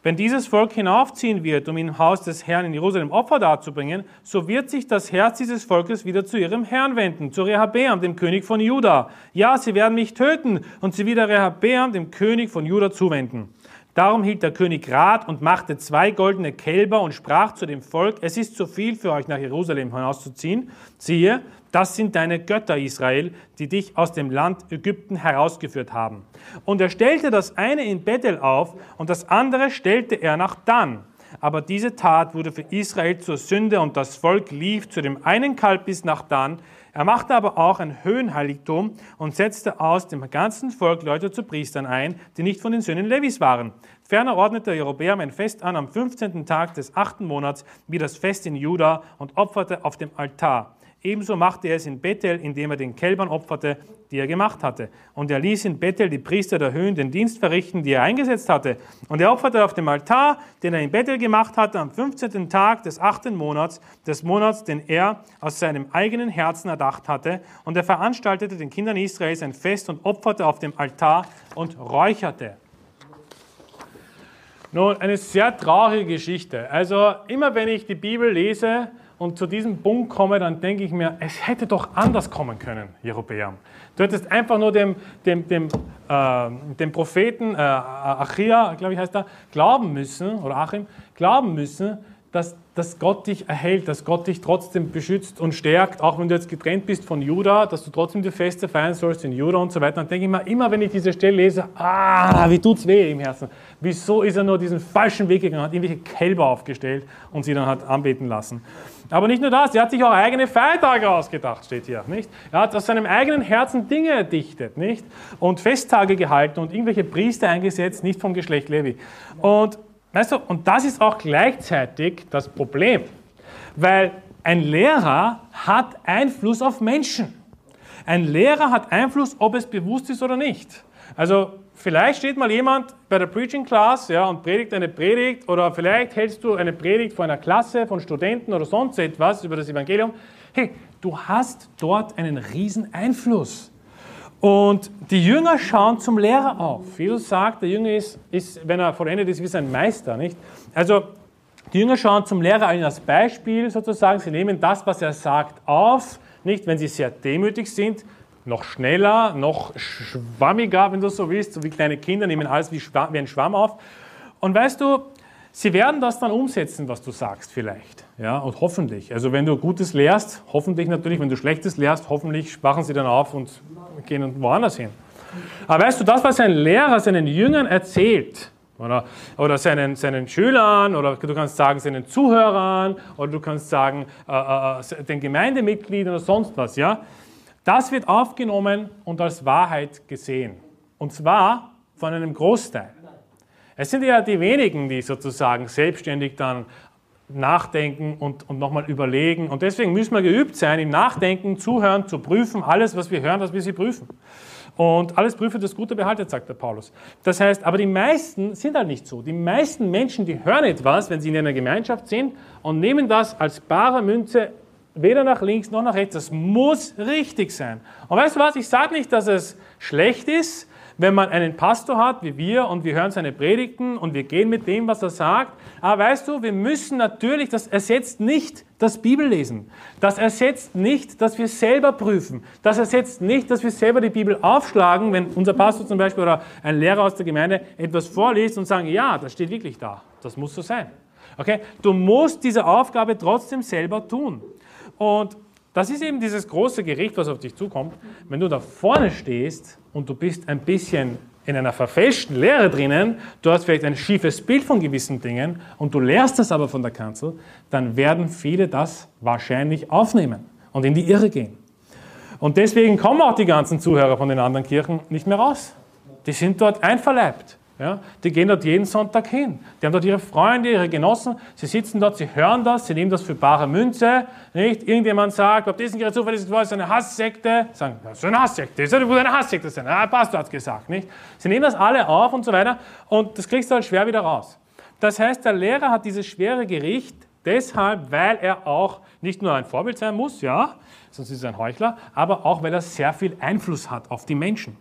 Wenn dieses Volk hinaufziehen wird, um im Haus des Herrn in Jerusalem Opfer darzubringen, so wird sich das Herz dieses Volkes wieder zu ihrem Herrn wenden, zu Rehabeam, dem König von Juda. Ja, sie werden mich töten und sie wieder Rehabeam, dem König von Juda, zuwenden. Darum hielt der König Rat und machte zwei goldene Kälber und sprach zu dem Volk, es ist zu viel für euch nach Jerusalem hinauszuziehen. Siehe, das sind deine Götter, Israel, die dich aus dem Land Ägypten herausgeführt haben. Und er stellte das eine in Bethel auf und das andere stellte er nach Dan. Aber diese Tat wurde für Israel zur Sünde und das Volk lief zu dem einen Kalb bis nach Dan. Er machte aber auch ein Höhenheiligtum und setzte aus dem ganzen Volk Leute zu Priestern ein, die nicht von den Söhnen Levis waren. Ferner ordnete Jerobeam ein Fest an am 15. Tag des achten Monats, wie das Fest in Juda, und opferte auf dem Altar. Ebenso machte er es in Bethel, indem er den Kälbern opferte, die er gemacht hatte. Und er ließ in Bethel die Priester der Höhen den Dienst verrichten, die er eingesetzt hatte. Und er opferte auf dem Altar, den er in Bethel gemacht hatte, am 15. Tag des achten Monats, des Monats, den er aus seinem eigenen Herzen erdacht hatte. Und er veranstaltete den Kindern Israels ein Fest und opferte auf dem Altar und räucherte. Nun, eine sehr traurige Geschichte. Also immer wenn ich die Bibel lese, und zu diesem Punkt komme, dann denke ich mir, es hätte doch anders kommen können, Jerobeam. Du hättest einfach nur dem, dem, dem, äh, dem Propheten äh, Achia, glaube ich heißt er, glauben müssen, oder Achim, glauben müssen, dass, dass Gott dich erhält, dass Gott dich trotzdem beschützt und stärkt, auch wenn du jetzt getrennt bist von Juda, dass du trotzdem die Feste feiern sollst in Juda und so weiter. Dann denke ich mir immer, wenn ich diese Stelle lese, ah, wie tut's weh im Herzen. Wieso ist er nur diesen falschen Weg gegangen, hat irgendwelche Kälber aufgestellt und sie dann hat anbeten lassen. Aber nicht nur das, er hat sich auch eigene Feiertage ausgedacht, steht hier, nicht? Er hat aus seinem eigenen Herzen Dinge erdichtet, nicht? Und Festtage gehalten und irgendwelche Priester eingesetzt, nicht vom Geschlecht Levi. Und, weißt du, und das ist auch gleichzeitig das Problem, weil ein Lehrer hat Einfluss auf Menschen. Ein Lehrer hat Einfluss, ob es bewusst ist oder nicht. Also Vielleicht steht mal jemand bei der Preaching Class ja, und predigt eine Predigt oder vielleicht hältst du eine Predigt vor einer Klasse von Studenten oder sonst etwas über das Evangelium. Hey, du hast dort einen riesen Einfluss. Und die Jünger schauen zum Lehrer auf. Jesus sagt, der Jünger ist, ist, wenn er vollendet ist, wie sein Meister. Nicht? Also die Jünger schauen zum Lehrer als Beispiel sozusagen. Sie nehmen das, was er sagt, auf. Nicht, wenn sie sehr demütig sind, noch schneller, noch schwammiger, wenn du so willst, so wie kleine Kinder nehmen alles wie, wie ein Schwamm auf. Und weißt du, sie werden das dann umsetzen, was du sagst vielleicht. Ja, und hoffentlich. Also wenn du Gutes lehrst, hoffentlich natürlich, wenn du Schlechtes lehrst, hoffentlich wachen sie dann auf und gehen woanders hin. Aber weißt du, das, was ein Lehrer seinen Jüngern erzählt, oder, oder seinen, seinen Schülern, oder du kannst sagen seinen Zuhörern, oder du kannst sagen äh, äh, äh den Gemeindemitgliedern oder sonst was, ja, das wird aufgenommen und als Wahrheit gesehen. Und zwar von einem Großteil. Es sind ja die wenigen, die sozusagen selbstständig dann nachdenken und, und nochmal überlegen. Und deswegen müssen wir geübt sein, im Nachdenken, Zuhören, zu prüfen, alles, was wir hören, dass wir sie prüfen. Und alles prüfe, das Gute behaltet, sagt der Paulus. Das heißt, aber die meisten sind halt nicht so. Die meisten Menschen, die hören etwas, wenn sie in einer Gemeinschaft sind und nehmen das als bare Münze weder nach links noch nach rechts. Das muss richtig sein. Und weißt du was? Ich sage nicht, dass es schlecht ist, wenn man einen Pastor hat wie wir und wir hören seine Predigten und wir gehen mit dem, was er sagt. Aber weißt du, wir müssen natürlich, das ersetzt nicht das Bibellesen. Das ersetzt nicht, dass wir selber prüfen. Das ersetzt nicht, dass wir selber die Bibel aufschlagen, wenn unser Pastor zum Beispiel oder ein Lehrer aus der Gemeinde etwas vorliest und sagen, ja, das steht wirklich da. Das muss so sein. Okay? Du musst diese Aufgabe trotzdem selber tun. Und das ist eben dieses große Gericht, was auf dich zukommt. Wenn du da vorne stehst und du bist ein bisschen in einer verfälschten Lehre drinnen, du hast vielleicht ein schiefes Bild von gewissen Dingen und du lehrst das aber von der Kanzel, dann werden viele das wahrscheinlich aufnehmen und in die Irre gehen. Und deswegen kommen auch die ganzen Zuhörer von den anderen Kirchen nicht mehr raus. Die sind dort einverleibt. Ja, die gehen dort jeden Sonntag hin. Die haben dort ihre Freunde, ihre Genossen. Sie sitzen dort, sie hören das, sie nehmen das für bare Münze. Nicht? Irgendjemand sagt, ob das nicht Zufall ist, ist eine Hasssekte. Sagen, das ist eine Hasssekte. Das muss eine Hasssekte sein. Ah, Pastor hat es gesagt. Nicht? Sie nehmen das alle auf und so weiter. Und das kriegst du halt schwer wieder raus. Das heißt, der Lehrer hat dieses schwere Gericht deshalb, weil er auch nicht nur ein Vorbild sein muss, ja, sonst ist er ein Heuchler, aber auch, weil er sehr viel Einfluss hat auf die Menschen.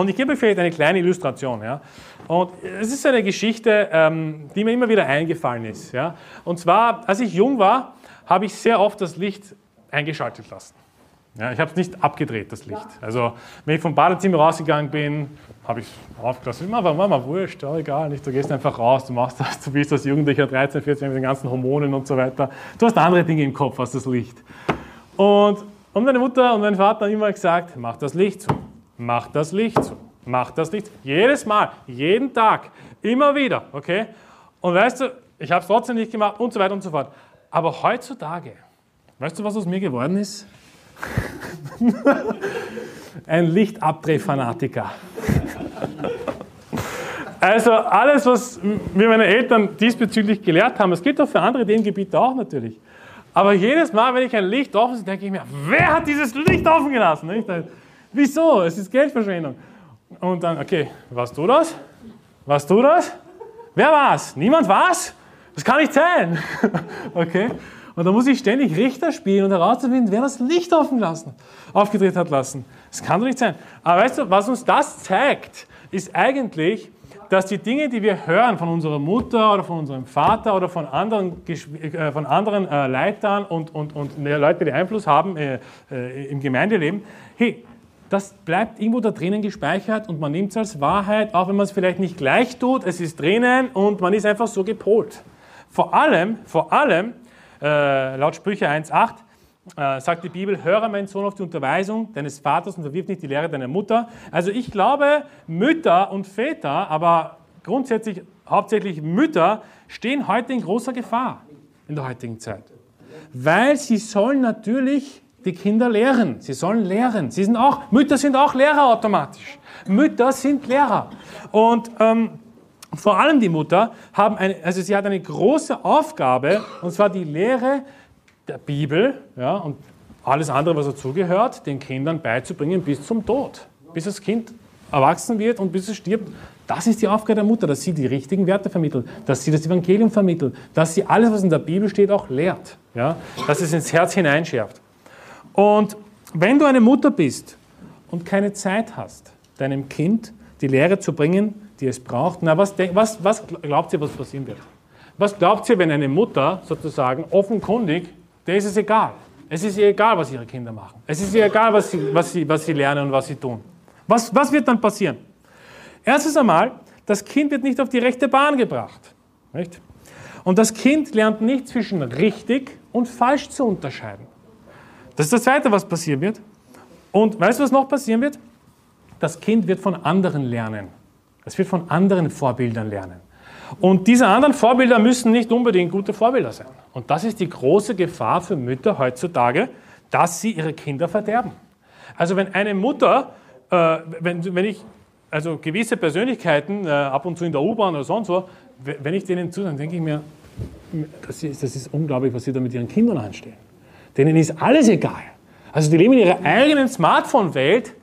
Und ich gebe euch vielleicht eine kleine Illustration. Ja? Und es ist eine Geschichte, ähm, die mir immer wieder eingefallen ist. Ja? Und zwar, als ich jung war, habe ich sehr oft das Licht eingeschaltet lassen. Ja, ich habe es nicht abgedreht, das Licht. Also, wenn ich vom Badezimmer rausgegangen bin, habe ich es aufgelassen. Immer war mal wurscht, ja, egal, nicht. du gehst einfach raus, du machst das, du bist als Jugendlicher 13, 14 mit den ganzen Hormonen und so weiter. Du hast andere Dinge im Kopf als das Licht. Und, und meine Mutter und mein Vater haben immer gesagt, mach das Licht zu. Mach das Licht zu. Mach das Licht. Jedes Mal, jeden Tag, immer wieder, okay? Und weißt du, ich habe es trotzdem nicht gemacht und so weiter und so fort. Aber heutzutage, weißt du, was aus mir geworden ist? Ein Lichtabdrehfanatiker. Also alles, was mir meine Eltern diesbezüglich gelehrt haben, es geht doch für andere Themengebiete auch natürlich. Aber jedes Mal, wenn ich ein Licht offen sehe, denke ich mir, wer hat dieses Licht offen gelassen? Wieso? Es ist Geldverschwendung. Und dann, okay, warst du das? Warst du das? Wer war's? Niemand war's? Das kann nicht sein. okay. Und da muss ich ständig Richter spielen und herauszufinden, wer das Licht offen lassen, aufgedreht hat lassen. Das kann doch nicht sein. Aber weißt du, was uns das zeigt, ist eigentlich, dass die Dinge, die wir hören von unserer Mutter oder von unserem Vater oder von anderen, äh, von anderen äh, Leitern und, und, und Leuten, die Einfluss haben äh, äh, im Gemeindeleben, hey, das bleibt irgendwo da drinnen gespeichert und man nimmt es als Wahrheit, auch wenn man es vielleicht nicht gleich tut, es ist drinnen und man ist einfach so gepolt. Vor allem, vor allem, äh, laut Sprüche 1,8 äh, sagt die Bibel, höre mein Sohn auf die Unterweisung deines Vaters und verwirf nicht die Lehre deiner Mutter. Also ich glaube, Mütter und Väter, aber grundsätzlich hauptsächlich Mütter, stehen heute in großer Gefahr in der heutigen Zeit. Weil sie sollen natürlich die Kinder lehren. Sie sollen lehren. Sie sind auch, Mütter sind auch Lehrer automatisch. Mütter sind Lehrer. Und ähm, vor allem die Mutter haben eine, also sie hat eine große Aufgabe, und zwar die Lehre der Bibel ja, und alles andere, was dazugehört, den Kindern beizubringen bis zum Tod. Bis das Kind erwachsen wird und bis es stirbt. Das ist die Aufgabe der Mutter, dass sie die richtigen Werte vermittelt, dass sie das Evangelium vermittelt, dass sie alles, was in der Bibel steht, auch lehrt. Ja? Dass es ins Herz hineinschärft. Und wenn du eine Mutter bist und keine Zeit hast, deinem Kind die Lehre zu bringen, die es braucht, na, was, was, was glaubt ihr, was passieren wird? Was glaubt ihr, wenn eine Mutter sozusagen offenkundig, der ist es egal. Es ist ihr egal, was ihre Kinder machen. Es ist ihr egal, was sie, was sie, was sie lernen und was sie tun. Was, was wird dann passieren? Erstens einmal, das Kind wird nicht auf die rechte Bahn gebracht. Nicht? Und das Kind lernt nicht zwischen richtig und falsch zu unterscheiden. Das ist das Zweite, was passieren wird. Und weißt du, was noch passieren wird? Das Kind wird von anderen lernen. Es wird von anderen Vorbildern lernen. Und diese anderen Vorbilder müssen nicht unbedingt gute Vorbilder sein. Und das ist die große Gefahr für Mütter heutzutage, dass sie ihre Kinder verderben. Also wenn eine Mutter, äh, wenn, wenn ich, also gewisse Persönlichkeiten, äh, ab und zu in der U-Bahn oder sonst wo, wenn ich denen zu, dann denke ich mir, das ist, das ist unglaublich, was sie da mit ihren Kindern anstellen. Denen ist alles egal. Also die leben in ihrer eigenen Smartphone-Welt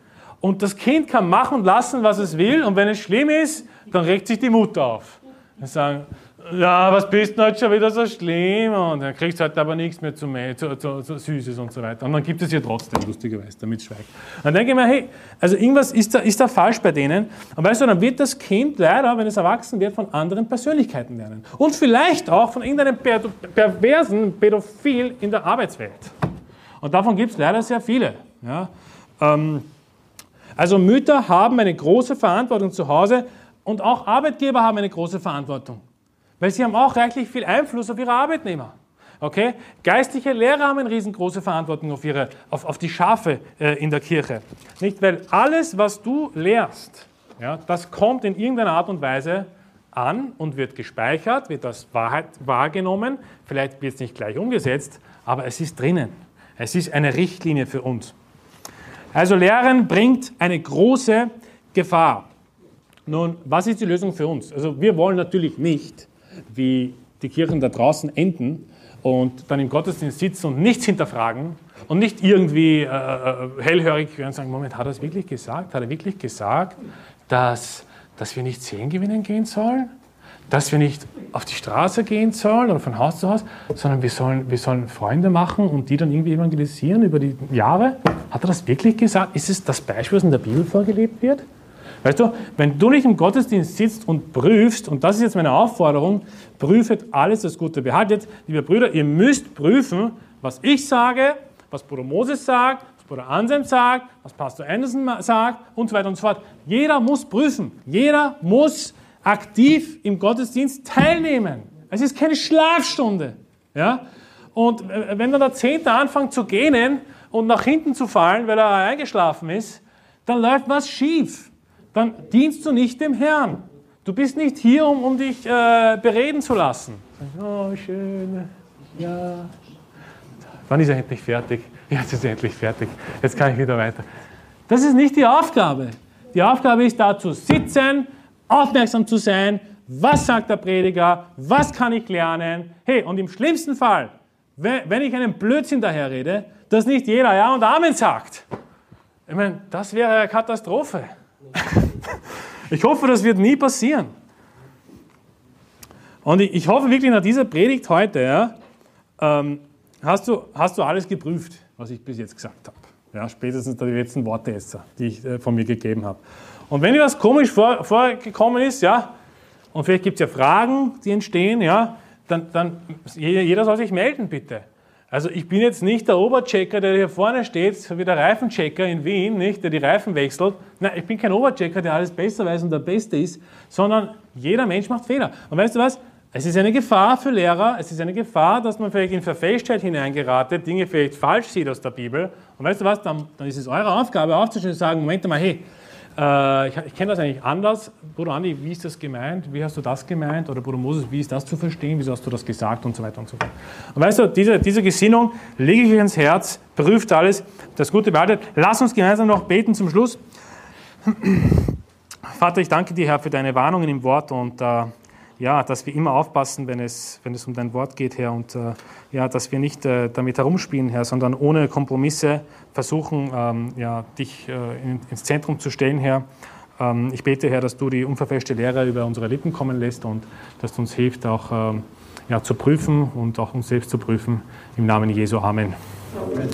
und das Kind kann machen und lassen, was es will und wenn es schlimm ist, dann regt sich die Mutter auf. Dann sagen, ja, was bist du heute schon wieder so schlimm? Und dann kriegst du halt aber nichts mehr zu, zu, zu, zu, Süßes und so weiter. Und dann gibt es ihr trotzdem, lustigerweise, damit schweigt. Dann denke ich mir, hey, also irgendwas ist da, ist da falsch bei denen. Und weißt du, dann wird das Kind leider, wenn es erwachsen wird, von anderen Persönlichkeiten lernen. Und vielleicht auch von irgendeinem per perversen Pädophil in der Arbeitswelt. Und davon gibt es leider sehr viele. Ja? Ähm, also Mütter haben eine große Verantwortung zu Hause und auch Arbeitgeber haben eine große Verantwortung. Weil sie haben auch reichlich viel Einfluss auf ihre Arbeitnehmer. Okay? Geistliche Lehrer haben eine riesengroße Verantwortung auf, ihre, auf, auf die Schafe äh, in der Kirche. Nicht, weil alles, was du lehrst, ja, das kommt in irgendeiner Art und Weise an und wird gespeichert, wird als Wahrheit wahrgenommen. Vielleicht wird es nicht gleich umgesetzt, aber es ist drinnen. Es ist eine Richtlinie für uns. Also Lehren bringt eine große Gefahr. Nun, was ist die Lösung für uns? Also wir wollen natürlich nicht, wie die Kirchen da draußen enden und dann im Gottesdienst sitzen und nichts hinterfragen und nicht irgendwie äh, äh hellhörig werden und sagen, Moment, hat er es wirklich gesagt? Hat er wirklich gesagt, dass, dass wir nicht Zehn gewinnen gehen sollen? Dass wir nicht auf die Straße gehen sollen oder von Haus zu Haus, sondern wir sollen, wir sollen Freunde machen und die dann irgendwie evangelisieren über die Jahre? Hat er das wirklich gesagt? Ist es das Beispiel, was in der Bibel vorgelebt wird? Weißt du, wenn du nicht im Gottesdienst sitzt und prüfst, und das ist jetzt meine Aufforderung, prüfet alles das Gute. Behaltet, liebe Brüder, ihr müsst prüfen, was ich sage, was Bruder Moses sagt, was Bruder Anselm sagt, was Pastor Anderson sagt und so weiter und so fort. Jeder muss prüfen. Jeder muss aktiv im Gottesdienst teilnehmen. Es ist keine Schlafstunde. Ja? Und äh, wenn dann der Zehnte anfängt zu gähnen und nach hinten zu fallen, weil er eingeschlafen ist, dann läuft was schief dann dienst du nicht dem Herrn. Du bist nicht hier, um, um dich äh, bereden zu lassen. Oh, schön. Ja. Wann ist er endlich fertig? Jetzt ist er endlich fertig. Jetzt kann ich wieder weiter. Das ist nicht die Aufgabe. Die Aufgabe ist da zu sitzen, aufmerksam zu sein. Was sagt der Prediger? Was kann ich lernen? Hey, und im schlimmsten Fall, wenn ich einen Blödsinn daher rede, dass nicht jeder Ja und Amen sagt. Ich meine, das wäre eine Katastrophe. Ich hoffe, das wird nie passieren. Und ich, hoffe wirklich nach dieser Predigt heute, ja, ähm, hast, du, hast du alles geprüft, was ich bis jetzt gesagt habe. Ja, spätestens die letzten Worte jetzt, die ich äh, von mir gegeben habe. Und wenn dir was komisch vor, vorgekommen ist, ja, und vielleicht gibt es ja Fragen, die entstehen, ja, dann, dann jeder soll sich melden, bitte. Also ich bin jetzt nicht der Oberchecker, der hier vorne steht, wie der Reifenchecker in Wien, nicht, der die Reifen wechselt. Nein, ich bin kein Oberchecker, der alles besser weiß und der Beste ist, sondern jeder Mensch macht Fehler. Und weißt du was? Es ist eine Gefahr für Lehrer, es ist eine Gefahr, dass man vielleicht in Verfälschtheit hineingeratet, Dinge vielleicht falsch sieht aus der Bibel. Und weißt du was? Dann, dann ist es eure Aufgabe aufzustehen und zu sagen, Moment mal, hey, äh, ich, ich kenne das eigentlich anders. Bruder Andi, wie ist das gemeint? Wie hast du das gemeint? Oder Bruder Moses, wie ist das zu verstehen? Wieso hast du das gesagt? Und so weiter und so fort. Und weißt du, diese, diese Gesinnung lege ich euch ins Herz, prüft alles, das Gute behaltet. Lass uns gemeinsam noch beten zum Schluss. Vater, ich danke dir, Herr, für deine Warnungen im Wort und äh, ja, dass wir immer aufpassen, wenn es, wenn es um dein Wort geht, Herr, und äh, ja, dass wir nicht äh, damit herumspielen, Herr, sondern ohne Kompromisse versuchen, ähm, ja, dich äh, in, ins Zentrum zu stellen, Herr. Ähm, ich bete, Herr, dass du die unverfälschte Lehre über unsere Lippen kommen lässt und dass du uns hilft, auch ähm, ja, zu prüfen und auch uns selbst zu prüfen. Im Namen Jesu. Amen. Amen.